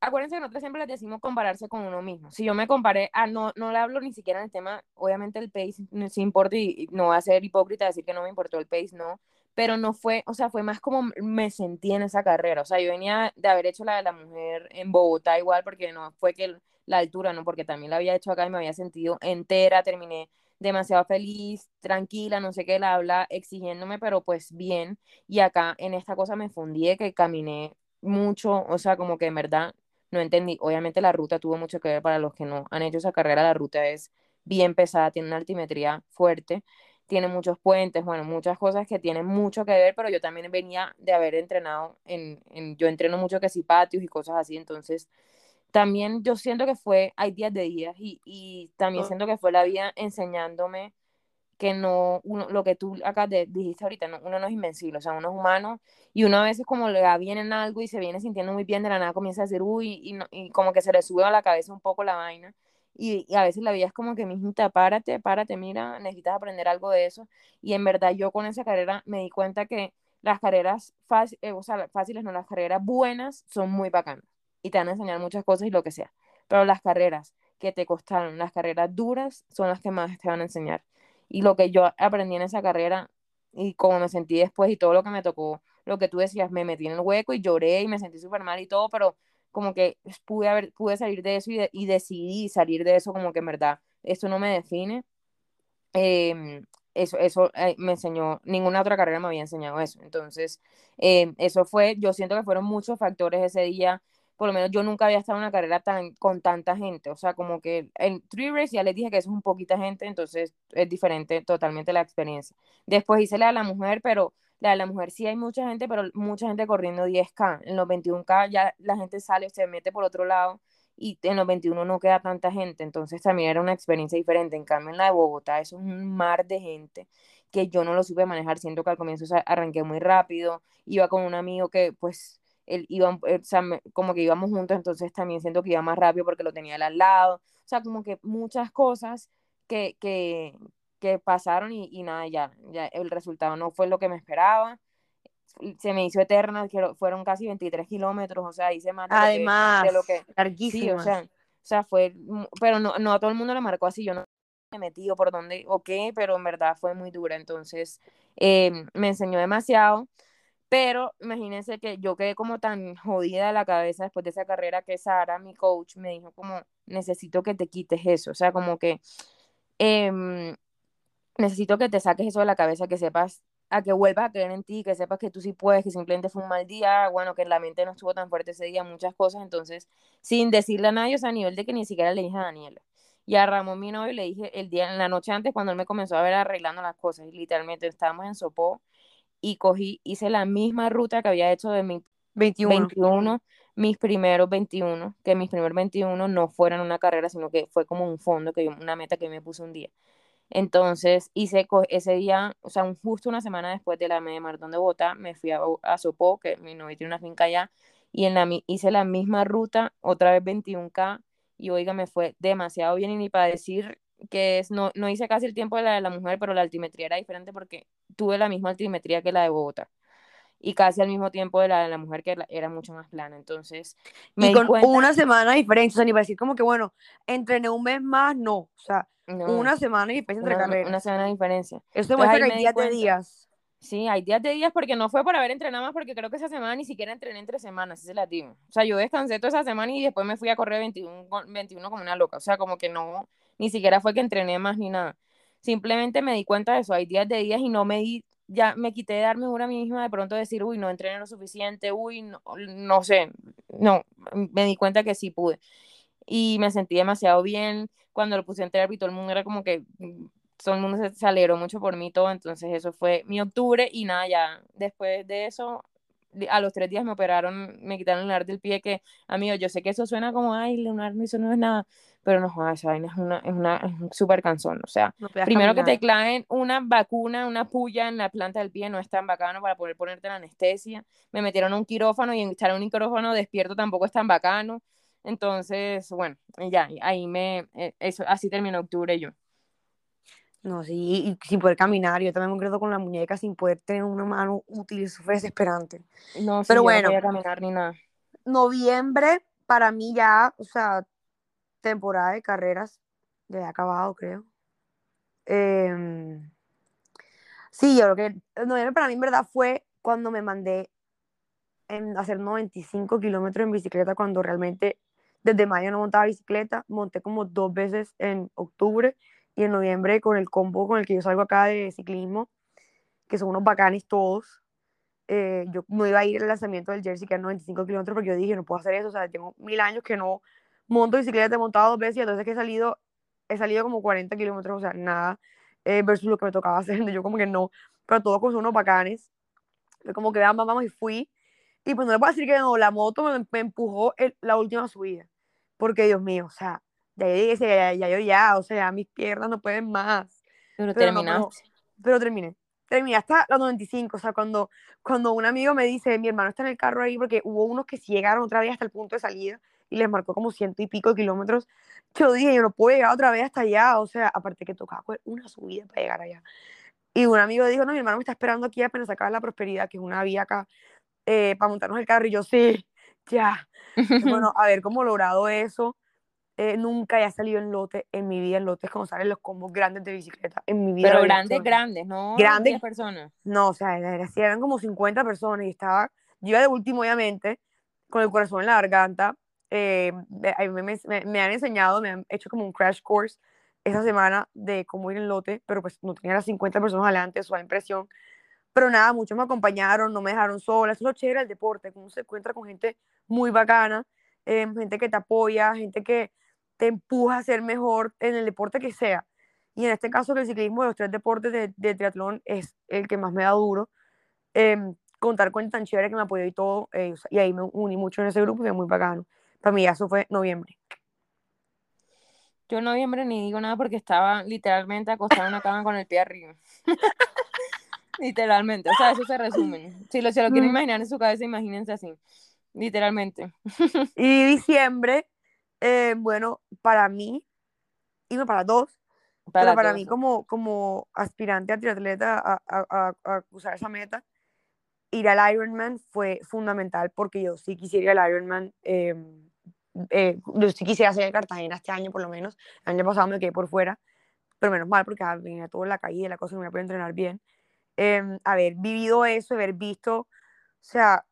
Speaker 1: acuérdense que nosotros siempre les decimos compararse con uno mismo. Si yo me comparé, ah, no, no le hablo ni siquiera en el tema, obviamente el pace sí importa y no va a ser hipócrita decir que no me importó el pace, no, pero no fue, o sea, fue más como me sentí en esa carrera, o sea, yo venía de haber hecho la de la mujer en Bogotá igual, porque no fue que la altura, no, porque también la había hecho acá y me había sentido entera, terminé demasiado feliz, tranquila, no sé qué, la habla exigiéndome, pero pues bien, y acá en esta cosa me fundí que caminé mucho, o sea, como que en verdad no entendí, obviamente la ruta tuvo mucho que ver para los que no han hecho esa carrera, la ruta es bien pesada, tiene una altimetría fuerte, tiene muchos puentes, bueno, muchas cosas que tienen mucho que ver, pero yo también venía de haber entrenado en, en yo entreno mucho que sí patios y cosas así, entonces también yo siento que fue, hay días de días y, y también siento que fue la vida enseñándome que no, uno, lo que tú acá dijiste ahorita, no, uno no es invencible, o sea, uno es humano y uno a veces como le va bien en algo y se viene sintiendo muy bien, de la nada comienza a decir, uy, y, y como que se le sube a la cabeza un poco la vaina y, a veces la vida es como que, mijita, párate, párate, mira, necesitas aprender algo de eso. Y en verdad yo con esa carrera me di cuenta que las carreras eh, o sea, fáciles, no, las carreras buenas son muy bacanas y te van a enseñar muchas cosas y lo que sea. Pero las carreras que te costaron, las carreras duras, son las que más te van a enseñar. Y lo que yo aprendí en esa carrera y cómo me sentí después y todo lo que me tocó, lo que tú decías, me metí en el hueco y lloré y me sentí súper mal y todo, pero como que pude, haber, pude salir de eso y, y decidí salir de eso como que en verdad, esto no me define. Em, eso, eso eh, me enseñó, ninguna otra carrera me había enseñado eso. Entonces, em, eso fue, yo siento que fueron muchos factores ese día por lo menos yo nunca había estado en una carrera tan, con tanta gente, o sea, como que en Three Race ya les dije que es un poquita gente, entonces es diferente totalmente la experiencia. Después hice la de la mujer, pero la de la mujer sí hay mucha gente, pero mucha gente corriendo 10K. En los 21K ya la gente sale, se mete por otro lado y en los 21 no queda tanta gente, entonces también era una experiencia diferente. En cambio, en la de Bogotá es un mar de gente que yo no lo supe manejar, siento que al comienzo arranqué muy rápido, iba con un amigo que pues él iba, o sea, como que íbamos juntos, entonces también siento que iba más rápido porque lo tenía al lado, o sea, como que muchas cosas que, que, que pasaron y, y, nada, ya, ya el resultado no fue lo que me esperaba, se me hizo eterna, que fueron casi 23 kilómetros, o sea, hice más
Speaker 2: de
Speaker 1: lo que...
Speaker 2: larguísimo.
Speaker 1: o sea, o sea, fue, pero no, no a todo el mundo le marcó así, yo no me metí o por dónde o qué, pero en verdad fue muy dura, entonces eh, me enseñó demasiado pero imagínense que yo quedé como tan jodida de la cabeza después de esa carrera que Sara, mi coach, me dijo como, necesito que te quites eso, o sea, como que em, necesito que te saques eso de la cabeza, que sepas a que vuelvas a creer en ti, que sepas que tú sí puedes, que simplemente fue un mal día, bueno, que la mente no estuvo tan fuerte ese día, muchas cosas, entonces, sin decirle a nadie, o sea, a nivel de que ni siquiera le dije a Daniela. Y a Ramón, mi novio, le dije el día, en la noche antes, cuando él me comenzó a ver arreglando las cosas, y literalmente estábamos en Sopó, y cogí, hice la misma ruta que había hecho de mi 21. mis primeros 21, que mis primeros 21 no fueran una carrera, sino que fue como un fondo, que una meta que me puse un día. Entonces hice ese día, o sea, justo una semana después de la media maratón de Bogotá, me fui a, a Sopó, que mi novio tiene una finca allá, y en la, hice la misma ruta, otra vez 21K, y oiga, me fue demasiado bien, y ni para decir que es, no, no hice casi el tiempo de la de la mujer, pero la altimetría era diferente porque tuve la misma altimetría que la de Bogotá y casi al mismo tiempo de la de la mujer que era mucho más plana. Entonces,
Speaker 2: me y con una semana de diferencia, o sea, ni para decir como que bueno, entrené un mes más, no, o sea, una semana y diferencia entre carreras.
Speaker 1: Una semana de diferencia.
Speaker 2: Eso demuestra que hay días de días.
Speaker 1: Sí, hay días de días porque no fue por haber entrenado más, porque creo que esa semana ni siquiera entrené entre semanas, ese la digo. O sea, yo descansé toda esa semana y después me fui a correr 21, 21 como una loca. O sea, como que no, ni siquiera fue que entrené más ni nada. Simplemente me di cuenta de eso, hay días de días y no me di, ya me quité de darme una a mí misma de pronto decir, uy, no entrené lo suficiente, uy, no, no sé, no, me di cuenta que sí pude. Y me sentí demasiado bien cuando lo puse en terapia todo el mundo era como que todo el mundo se, alegró mucho por mí todo, entonces eso fue mi octubre y nada, ya después de eso, a los tres días me operaron, me quitaron el lunar del pie, que, amigo, yo sé que eso suena como, ay, lunar, eso no es nada, pero no, esa vaina es una, es una, es súper cansón, o sea, primero que te claven una vacuna, una puya en la planta del pie no es tan bacano para poder ponerte la anestesia, me metieron a un quirófano y estar en un quirófano despierto tampoco es tan bacano, entonces, bueno, ya, ahí me, eh, eso, así terminó octubre yo.
Speaker 2: No, sí, y sin poder caminar. Yo también me quedo con la muñeca sin poder tener una mano útil. Eso fue desesperante.
Speaker 1: No, sí, Pero bueno, no podía caminar ni nada.
Speaker 2: Noviembre, para mí ya, o sea, temporada de carreras ya he acabado, creo. Em, sí, yo creo que noviembre para mí en verdad fue cuando me mandé en hacer 95 kilómetros en bicicleta, cuando realmente desde mayo no montaba bicicleta, monté como dos veces en octubre y en noviembre con el combo con el que yo salgo acá de ciclismo, que son unos bacanes todos. Eh, yo no iba a ir al lanzamiento del Jersey, que era 95 kilómetros, porque yo dije, no puedo hacer eso, o sea, tengo mil años que no monto bicicleta, he montado dos veces, y entonces que he salido, he salido como 40 kilómetros, o sea, nada, eh, versus lo que me tocaba hacer, yo como que no, pero todos con unos bacanes, como que vean, vamos, y fui, y pues no le puedo decir que no, la moto me, empujó la última subida, porque Dios mío, o sea, ya yo ya, ya, yo ya, o sea, mis piernas no pueden más.
Speaker 1: Pero, terminaste.
Speaker 2: pero, terminé. Terminé hasta los 95, o sea, cuando, cuando un amigo me dice, mi hermano está en el carro ahí, porque hubo unos que sí llegaron otra vez hasta el punto de salida, y les marcó como ciento y pico de kilómetros. Yo dije, yo no puedo llegar otra vez hasta allá, o sea, aparte que tocaba una subida para llegar allá. Y un amigo dijo, no, mi hermano me está esperando aquí apenas acaba la prosperidad, que es una vía acá, eh, para montarnos el carro. Y yo, sí, ya. bueno, haber como logrado eso. Eh, nunca haya salido en lote en mi vida, en lotes como salen los combos grandes de bicicleta en mi vida.
Speaker 1: Pero grandes, grandes, ¿no? Grandes personas.
Speaker 2: No, o sea, eran como 50 personas y estaba, yo iba de último obviamente, con el corazón en la garganta. Eh, me, me, me, han enseñado, me han hecho como un crash course esa semana de cómo ir en lote, pero pues no tenía las 50 personas adelante, eso da impresión. Pero nada, muchos me acompañaron, no me dejaron sola. Eso es lo chévere del deporte, cómo se encuentra con gente muy bacana, eh, gente que te apoya, gente que te empuja a ser mejor en el deporte que sea. Y en este caso, el ciclismo de los tres deportes de, triatlón es el que más me da duro. Em, contar con tan chévere que me apoyó y todo, eh, y ahí me uní mucho en ese grupo, que muy bacano. Para mí eso fue noviembre.
Speaker 1: Yo en noviembre ni digo nada porque estaba literalmente acostada en una cama con el pie arriba. literalmente, o sea, eso se resume. Si lo, se lo quieren imaginar en su cabeza, imagínense así. Literalmente.
Speaker 2: y diciembre, eh, bueno, para mí, y no para dos, para pero para mí como, como aspirante a triatleta a, a, a, usar esa meta, ir al Ironman fue fundamental porque yo sí quisiera ir al Ironman. Eh, eh, yo sí quisiera hacer Cartagena este año por lo menos. El año pasado me quedé por fuera, pero menos mal porque venía todo en la y la cosa no me voy a entrenar bien. Eh, haber vivido eso, haber visto, o sea,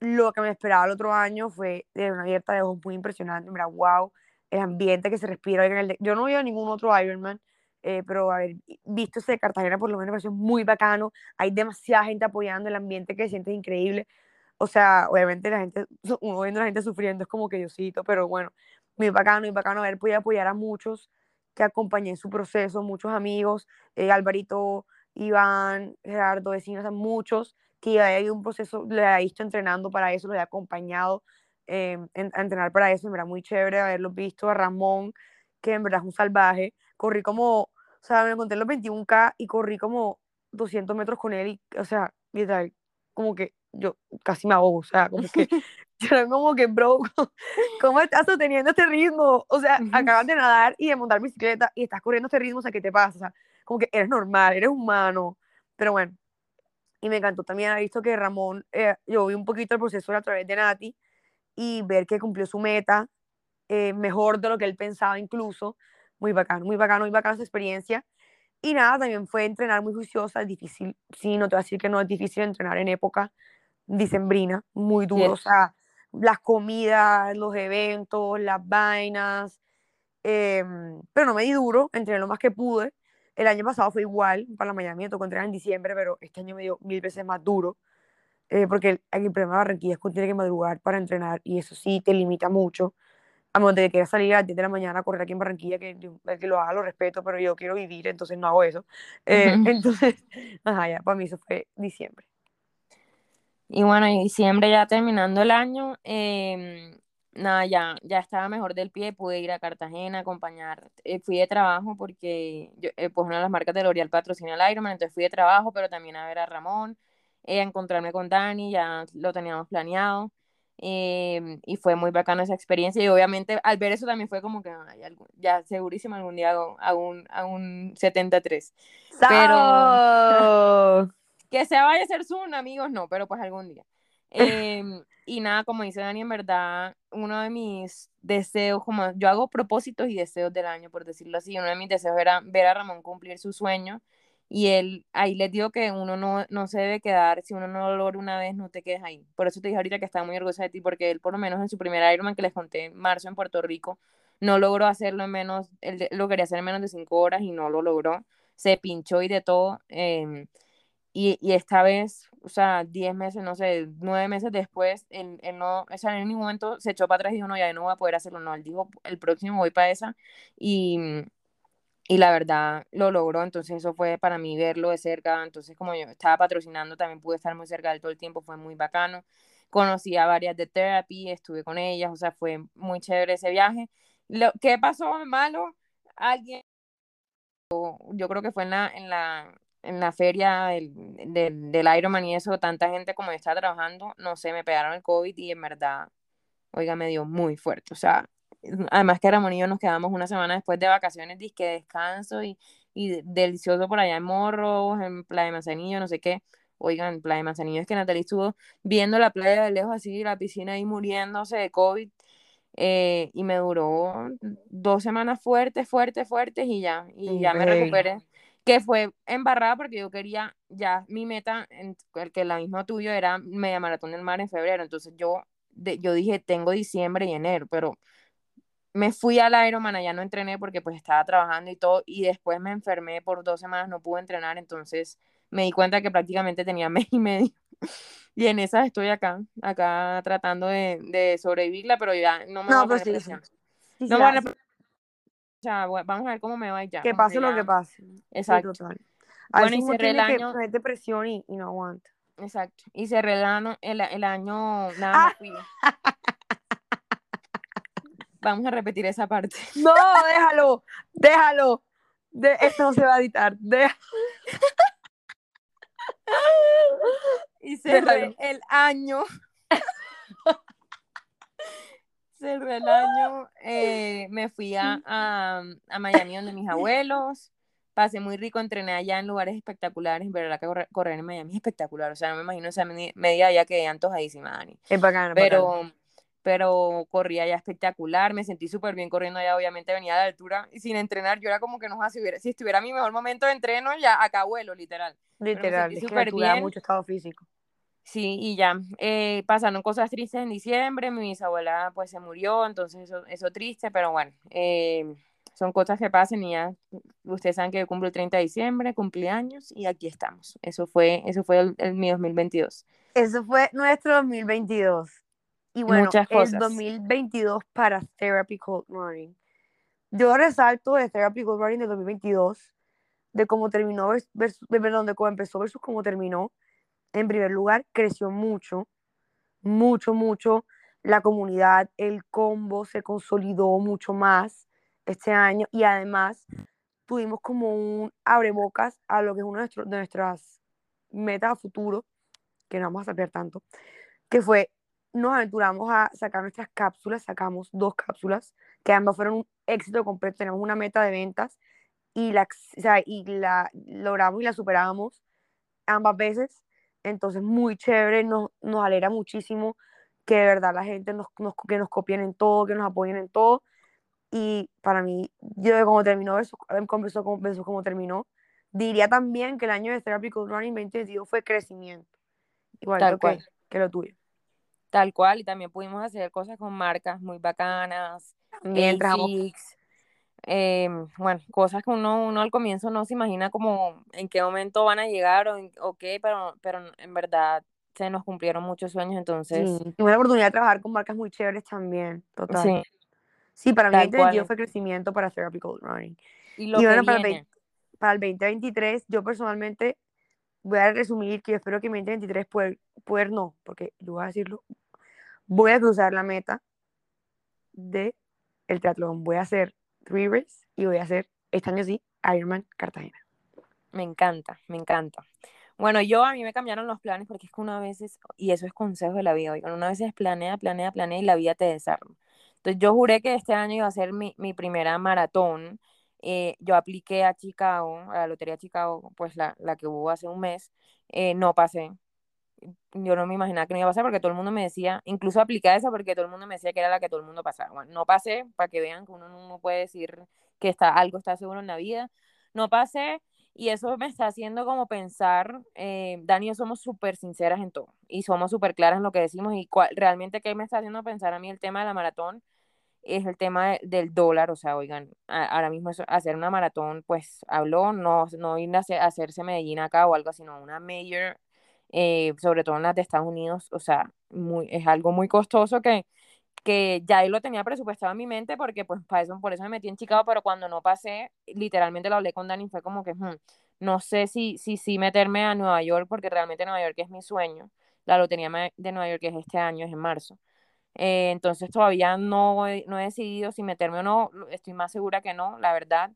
Speaker 2: lo que me esperaba el otro año fue de una abierta de ojos muy impresionante. Mira, wow, el ambiente que se respira. Yo no vi a ningún otro Ironman, eh, pero haber visto ese de Cartagena por lo menos me pareció muy bacano. Hay demasiada gente apoyando, el ambiente que sientes increíble. O sea, obviamente la gente, viendo la gente sufriendo es como que yo pero bueno, muy bacano, muy bacano haber podido apoyar a muchos que acompañé en su proceso, muchos amigos, eh, Alvarito, Iván, Gerardo, vecinos, muchos que hay un proceso, le he visto entrenando para eso, lo he acompañado eh, a entrenar para eso, me era muy chévere haberlo visto, a Ramón, que en verdad es un salvaje, corrí como, o sea, me encontré los 21K y corrí como 200 metros con él y, o sea, tal como que yo casi me ahogo, o sea, como que yo como que, bro, ¿cómo estás sosteniendo este ritmo? O sea, acabas de nadar y de montar bicicleta y estás corriendo este ritmo, o sea, ¿qué te pasa? O sea, como que eres normal, eres humano, pero bueno, y me encantó también haber visto que Ramón, eh, yo vi un poquito el proceso a través de Nati y ver que cumplió su meta eh, mejor de lo que él pensaba incluso. Muy bacano, muy bacano, muy bacana esa experiencia. Y nada, también fue entrenar muy juiciosa, es difícil, sí, no te voy a decir que no es difícil entrenar en época dicembrina, muy duro, o sea, las comidas, los eventos, las vainas, em, pero no me di duro, entrené lo más que pude, el año pasado fue igual, para la Miami me tocó entrenar en diciembre, pero este año me dio mil veces más duro, eh, porque el, el problema de Barranquilla es que tiene que madrugar para entrenar y eso sí te limita mucho. A menos de que quieras salir a las 10 de la mañana a correr aquí en Barranquilla, que que lo haga lo respeto, pero yo quiero vivir, entonces no hago eso. Eh, entonces, ajá, ya, para mí eso fue diciembre.
Speaker 1: Y bueno, en diciembre ya terminando el año, eh, nada, ya, ya estaba mejor del pie, pude ir a Cartagena, acompañar, eh, fui de trabajo porque yo, eh, pues una de las marcas de L'Oreal patrocina el Ironman, entonces fui de trabajo, pero también a ver a Ramón, eh, a encontrarme con Dani, ya lo teníamos planeado, em, y fue muy bacana esa experiencia, y obviamente al ver eso también fue como que, ya segurísimo algún día hago, un, a un 73. Pero que se vaya a ser Zoom, amigos, no, pero pues algún día. Em, y nada, como dice Dani, en verdad, uno de mis deseos, como yo hago propósitos y deseos del año, por decirlo así, uno de mis deseos era ver a Ramón cumplir su sueño. Y él, ahí les digo que uno no, no se debe quedar, si uno no lo logra una vez, no te quedes ahí. Por eso te dije ahorita que estaba muy orgullosa de ti, porque él, por lo menos en su primer Ironman que les conté en marzo en Puerto Rico, no logró hacerlo en menos, él lo quería hacer en menos de cinco horas y no lo logró. Se pinchó y de todo. Eh, y, y, esta vez, o sea, 10 meses, no sé, 9 meses después, él, no, o sea, en ningún momento se echó para atrás y dijo, no, ya no voy a poder hacerlo, no, él dijo, el próximo voy para esa, y, y la verdad lo logró, entonces eso fue para mí verlo de cerca, entonces como yo estaba patrocinando, también pude estar muy cerca de él todo el tiempo, fue muy bacano, conocí a varias de therapy, estuve con ellas, o sea, fue muy chévere ese viaje. Lo, ¿Qué pasó malo? Alguien, yo creo que fue en la, en la en la feria del, del, del Ironman y eso, tanta gente como está trabajando, no sé, me pegaron el COVID y en verdad oiga, me dio muy fuerte, o sea, además que Ramón y yo nos quedamos una semana después de vacaciones, disque descanso y, y delicioso por allá en Morros, en Playa de Manzanillo, no sé qué. Oigan, Playa de Manzanillo es que Natalie estuvo viendo la playa de lejos así, la piscina ahí muriéndose de COVID. Eh, y me duró dos semanas fuertes, fuertes, fuertes y ya, y ya me recuperé. Que fue embarrada porque yo quería, ya mi meta, el que la misma tuyo era media maratón del mar en febrero. Entonces yo, yo dije, tengo diciembre y enero, pero me fui al Ironman, allá no entrené porque pues estaba trabajando y todo, y después me enfermé por dos semanas, no pude entrenar, entonces me di cuenta que prácticamente tenía mes y medio. Y en esas estoy acá, acá tratando de, de sobrevivirla, pero ya no me no, voy a pues poner no me O sea, vamos a ver cómo me va ya.
Speaker 2: Que pase lo que pase. Exacto. bueno, y cerré el año... Que depresión y, y, no aguanta.
Speaker 1: Exacto. Y cerré el año, el, el año nada más Vamos a repetir esa parte.
Speaker 2: No, déjalo, déjalo. De, esto no se va a editar.
Speaker 1: y cerré el año. cerré el año. Eh, me fui a, a, a, Miami donde mis abuelos. Pasé muy rico, entrené allá en lugares espectaculares. Pero la que correr, en Miami es espectacular. O sea, no me imagino esa media ya que antojadísima, Dani.
Speaker 2: Es bacana,
Speaker 1: pero pero corría ya espectacular, me sentí súper bien corriendo allá, obviamente venía de altura y sin entrenar, yo era como que no si, hubiera, si estuviera mi mejor momento de entreno, ya acá vuelo, literal.
Speaker 2: Literal, es súper bien. mucho estado físico.
Speaker 1: Sí, y ya, eh, pasaron cosas tristes en diciembre, mi bisabuela pues se murió, entonces eso, eso triste, pero bueno, eh, son cosas que pasan y ya, ustedes saben que yo cumplo el 30 de diciembre, cumpleaños y aquí estamos. Eso fue, eso fue el, el mi 2022.
Speaker 2: Eso fue nuestro 2022. Y bueno, el 2022 para Therapy Cold Running. Yo resalto de Therapy Cold Running del 2022, de cómo terminó, versus, perdón, de cómo empezó versus cómo terminó. En primer lugar, creció mucho, mucho, mucho. La comunidad, el combo se consolidó mucho más este año y además tuvimos como un abrebocas a lo que es una de nuestras metas a futuro, que no vamos a saber tanto, que fue nos aventuramos a sacar nuestras cápsulas, sacamos dos cápsulas, que ambas fueron un éxito completo, tenemos una meta de ventas y la, y la logramos y la superábamos ambas veces, entonces muy chévere, nos, nos alegra muchísimo que de verdad la gente nos, nos, que nos copien en todo, que nos apoyen en todo, y para mí, yo de cómo terminó eso, comenzó como, terminó, diría también que el año de Therapy Running 2022 fue crecimiento, igual que, que lo tuyo.
Speaker 1: Tal cual, y también pudimos hacer cosas con marcas muy bacanas, mientras eh, bueno, cosas que uno, uno al comienzo no se imagina como en qué momento van a llegar o, qué, pero, pero en verdad se nos cumplieron muchos sueños, entonces...
Speaker 2: Sí, la oportunidad de trabajar con marcas muy chéveres también, total. Sí, sí para mí el fue crecimiento para Therapy Cold Running. Y, lo bueno, para, el para el 2023, yo personalmente voy a resumir que yo espero que en 2023 poder, poder no, porque yo voy a decirlo, voy a cruzar la meta de el triatlón. Voy a hacer three y voy a hacer este año sí Ironman Cartagena.
Speaker 1: Me encanta, me encanta. Bueno, yo a mí me cambiaron los planes porque es que una vez, y eso es consejo de la vida, oigan, una vez planea, planea, planea y la vida te desarma. Entonces yo juré que este año iba a ser mi, mi primera maratón. Eh, yo apliqué a Chicago, a la Lotería Chicago, pues la, la que hubo hace un mes, eh, no pasé, yo no me imaginaba que no iba a pasar porque todo el mundo me decía, incluso apliqué a esa porque todo el mundo me decía que era la que todo el mundo pasaba. Bueno, no pasé, para que vean que uno no puede decir que está, algo está seguro en la vida. No pasé y eso me está haciendo como pensar, eh, Dani somos súper sinceras en todo y somos súper claras en lo que decimos y realmente que me está haciendo pensar a mí el tema de la maratón es el tema del dólar, o sea, oigan, ahora mismo hacer una maratón, pues habló, no, no ir a hacerse Medellín acá o algo, sino una mayor eh, sobre todo en las de Estados Unidos, o sea, es algo muy costoso que, que ya él lo tenía presupuestado en mi mente porque pues para eso, por eso me metí en Chicago, pero cuando no pasé, literalmente lo hablé con Dani, fue como que, hmm, no sé si, si, si meterme a Nueva York, porque realmente Nueva York es mi sueño, la lotería de Nueva York es este año, es en marzo. Eh, entonces todavía no, no he decidido si meterme o no, estoy más segura que no, la verdad.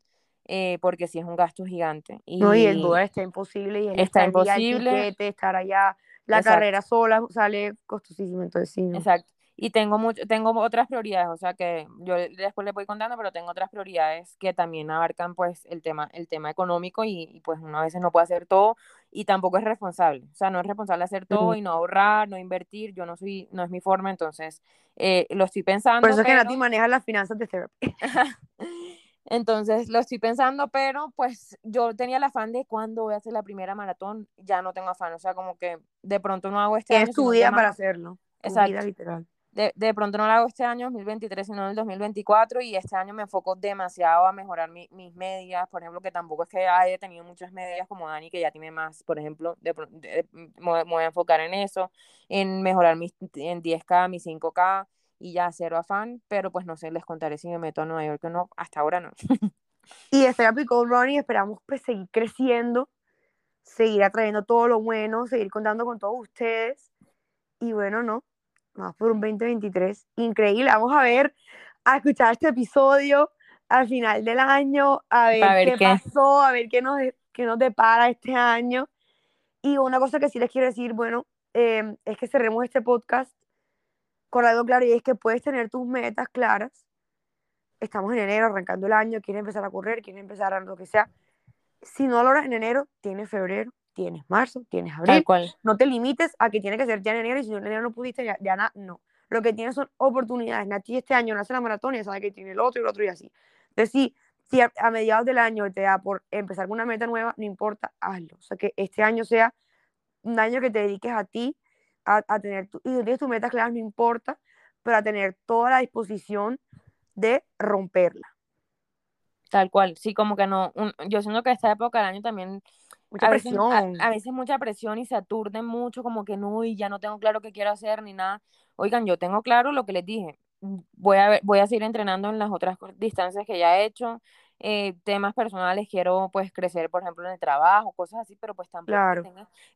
Speaker 1: Eh, porque sí es un gasto gigante.
Speaker 2: Y, no, y el dólar está imposible, y
Speaker 1: está imposible.
Speaker 2: estar allá, la carrera sola sale costosísimo, entonces sí.
Speaker 1: Exacto. y tengo mucho, tengo otras prioridades, o sea que yo después le voy contando, pero tengo otras prioridades que también abarcan pues el tema, el tema económico y, pues uno a veces no puede hacer todo y tampoco es responsable, o sea, no es responsable hacer todo y no ahorrar, no invertir, yo no soy, no es mi forma, entonces eh, lo estoy pensando.
Speaker 2: Por eso es que Nati maneja las finanzas de therapy.
Speaker 1: Entonces lo estoy pensando, pero pues yo tenía el afán de cuándo voy a hacer la primera maratón, ya no tengo afán, o sea, como que de pronto no hago este
Speaker 2: año. Es tu día para hacerlo.
Speaker 1: Exacto. literal de, de, pronto no lo hago este año, 2023, sino en el 2024, y este año me enfoco demasiado a mejorar mis medias, por ejemplo, que tampoco es que haya tenido muchas medias como Dani, que ya tiene más, por ejemplo, de, me voy a enfocar en eso, en mejorar mis en 10K, mis 5K, y ya cero afán, pero pues no sé, les contaré si me meto a Nueva York o no, hasta ahora no.
Speaker 2: y este Gold Running esperamos pues seguir creciendo, seguir atrayendo todo lo bueno, seguir contando con todos ustedes, y bueno, no, más por un 2023 increíble. Vamos a ver, a escuchar este episodio al final del año, a ver, qué, pasó, a ver qué nos, qué nos depara este año. Y una cosa que sí les quiero decir, bueno, em, es que cerremos este podcast con algo claro y es que puedes tener tus metas claras. Estamos en enero, arrancando el año, quieres empezar a correr, quieres empezar a lo que sea. Si no lo logras en enero, tienes febrero, tienes marzo, tienes abril. No te limites a que tiene que ser ya en enero y si en enero no pudiste, ya, ya no. Lo que tienes son oportunidades. Nati este año no hace la maratón y ya sabe que tiene el otro y el otro y así. Entonces, si, si a, mediados del año te da por empezar con una meta nueva, no importa, hazlo. O sea, que este año sea un año que te dediques a ti, a, a tener tu, y si tienes tus metas claras, no importa, pero a tener toda la disposición de romperla.
Speaker 1: Tal cual, sí, como que no, yo siento que esta época del año también
Speaker 2: Mucha presión.
Speaker 1: a, veces mucha presión y se aturden mucho, como que no, y ya no tengo claro qué quiero hacer ni nada. Oigan, yo tengo claro lo que les dije. Voy a, ver, voy a seguir entrenando en las otras distancias que ya he hecho. Eh, temas personales, quiero pues crecer, por ejemplo, en el trabajo, cosas así, pero pues tampoco
Speaker 2: claro.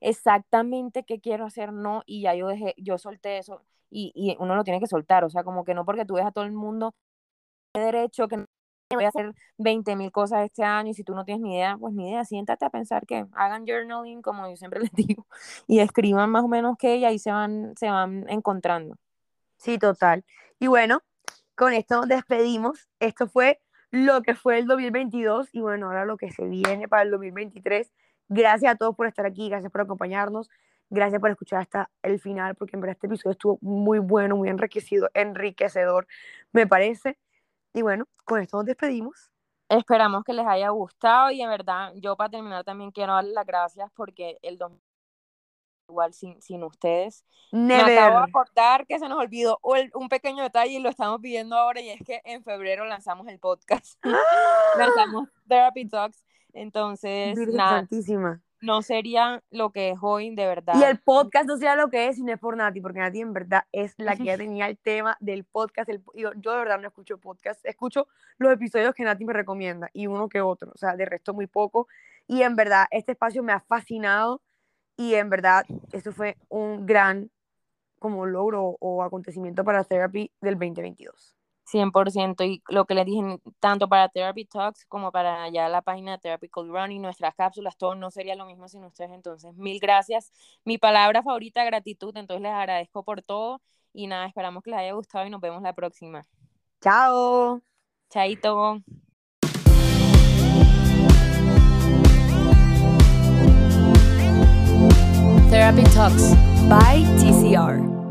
Speaker 1: exactamente qué quiero hacer, no, y ya yo dejé, yo solté eso, y, y uno lo tiene que soltar, o sea, como que no porque tú ves a todo el mundo de derecho, que voy a hacer 20 mil cosas este año y si tú no tienes ni idea, pues ni idea, siéntate a pensar que hagan journaling, como yo siempre les digo, y escriban más o menos que y ahí se van, se van encontrando.
Speaker 2: Sí, total. Y bueno, con esto nos despedimos. Esto fue lo que fue el 2022 y bueno, ahora lo que se viene para el 2023. Gracias a todos por estar aquí, gracias por acompañarnos, gracias por escuchar hasta el final, porque en verdad este episodio estuvo muy bueno, muy enriquecido, enriquecedor, me parece. Y bueno, con esto nos despedimos.
Speaker 1: Esperamos que les haya gustado y en verdad yo para terminar también quiero darles las gracias porque el virtual sin, sin ustedes.
Speaker 2: Never.
Speaker 1: Me acabo de acordar que se nos olvidó un pequeño detalle y lo estamos pidiendo ahora y es que en febrero lanzamos el podcast. lanzamos Therapy Talks. Entonces, nada. No sería lo que es hoy, de verdad.
Speaker 2: Y el podcast no sería lo que es, si no es por Nati, porque Nati en verdad es la que ya tenía el tema del podcast. El, yo, yo, de verdad no escucho podcast, escucho los episodios que Nati me recomienda y uno que otro, o sea, de resto muy poco. Y en verdad, este espacio me ha fascinado y en verdad esto fue un gran como logro o acontecimiento para Therapy del 2022.
Speaker 1: 100%. Y lo que les dije, tanto para Therapy Talks como para ya la página de Therapy Cold Running, nuestras cápsulas, todo no sería lo mismo sin ustedes. Entonces, mil gracias. Mi palabra favorita, gratitud. Entonces, les agradezco por todo. Y nada, esperamos que les haya gustado y nos vemos la próxima.
Speaker 2: Chao.
Speaker 1: Chaito.
Speaker 3: Therapy Talks by TCR.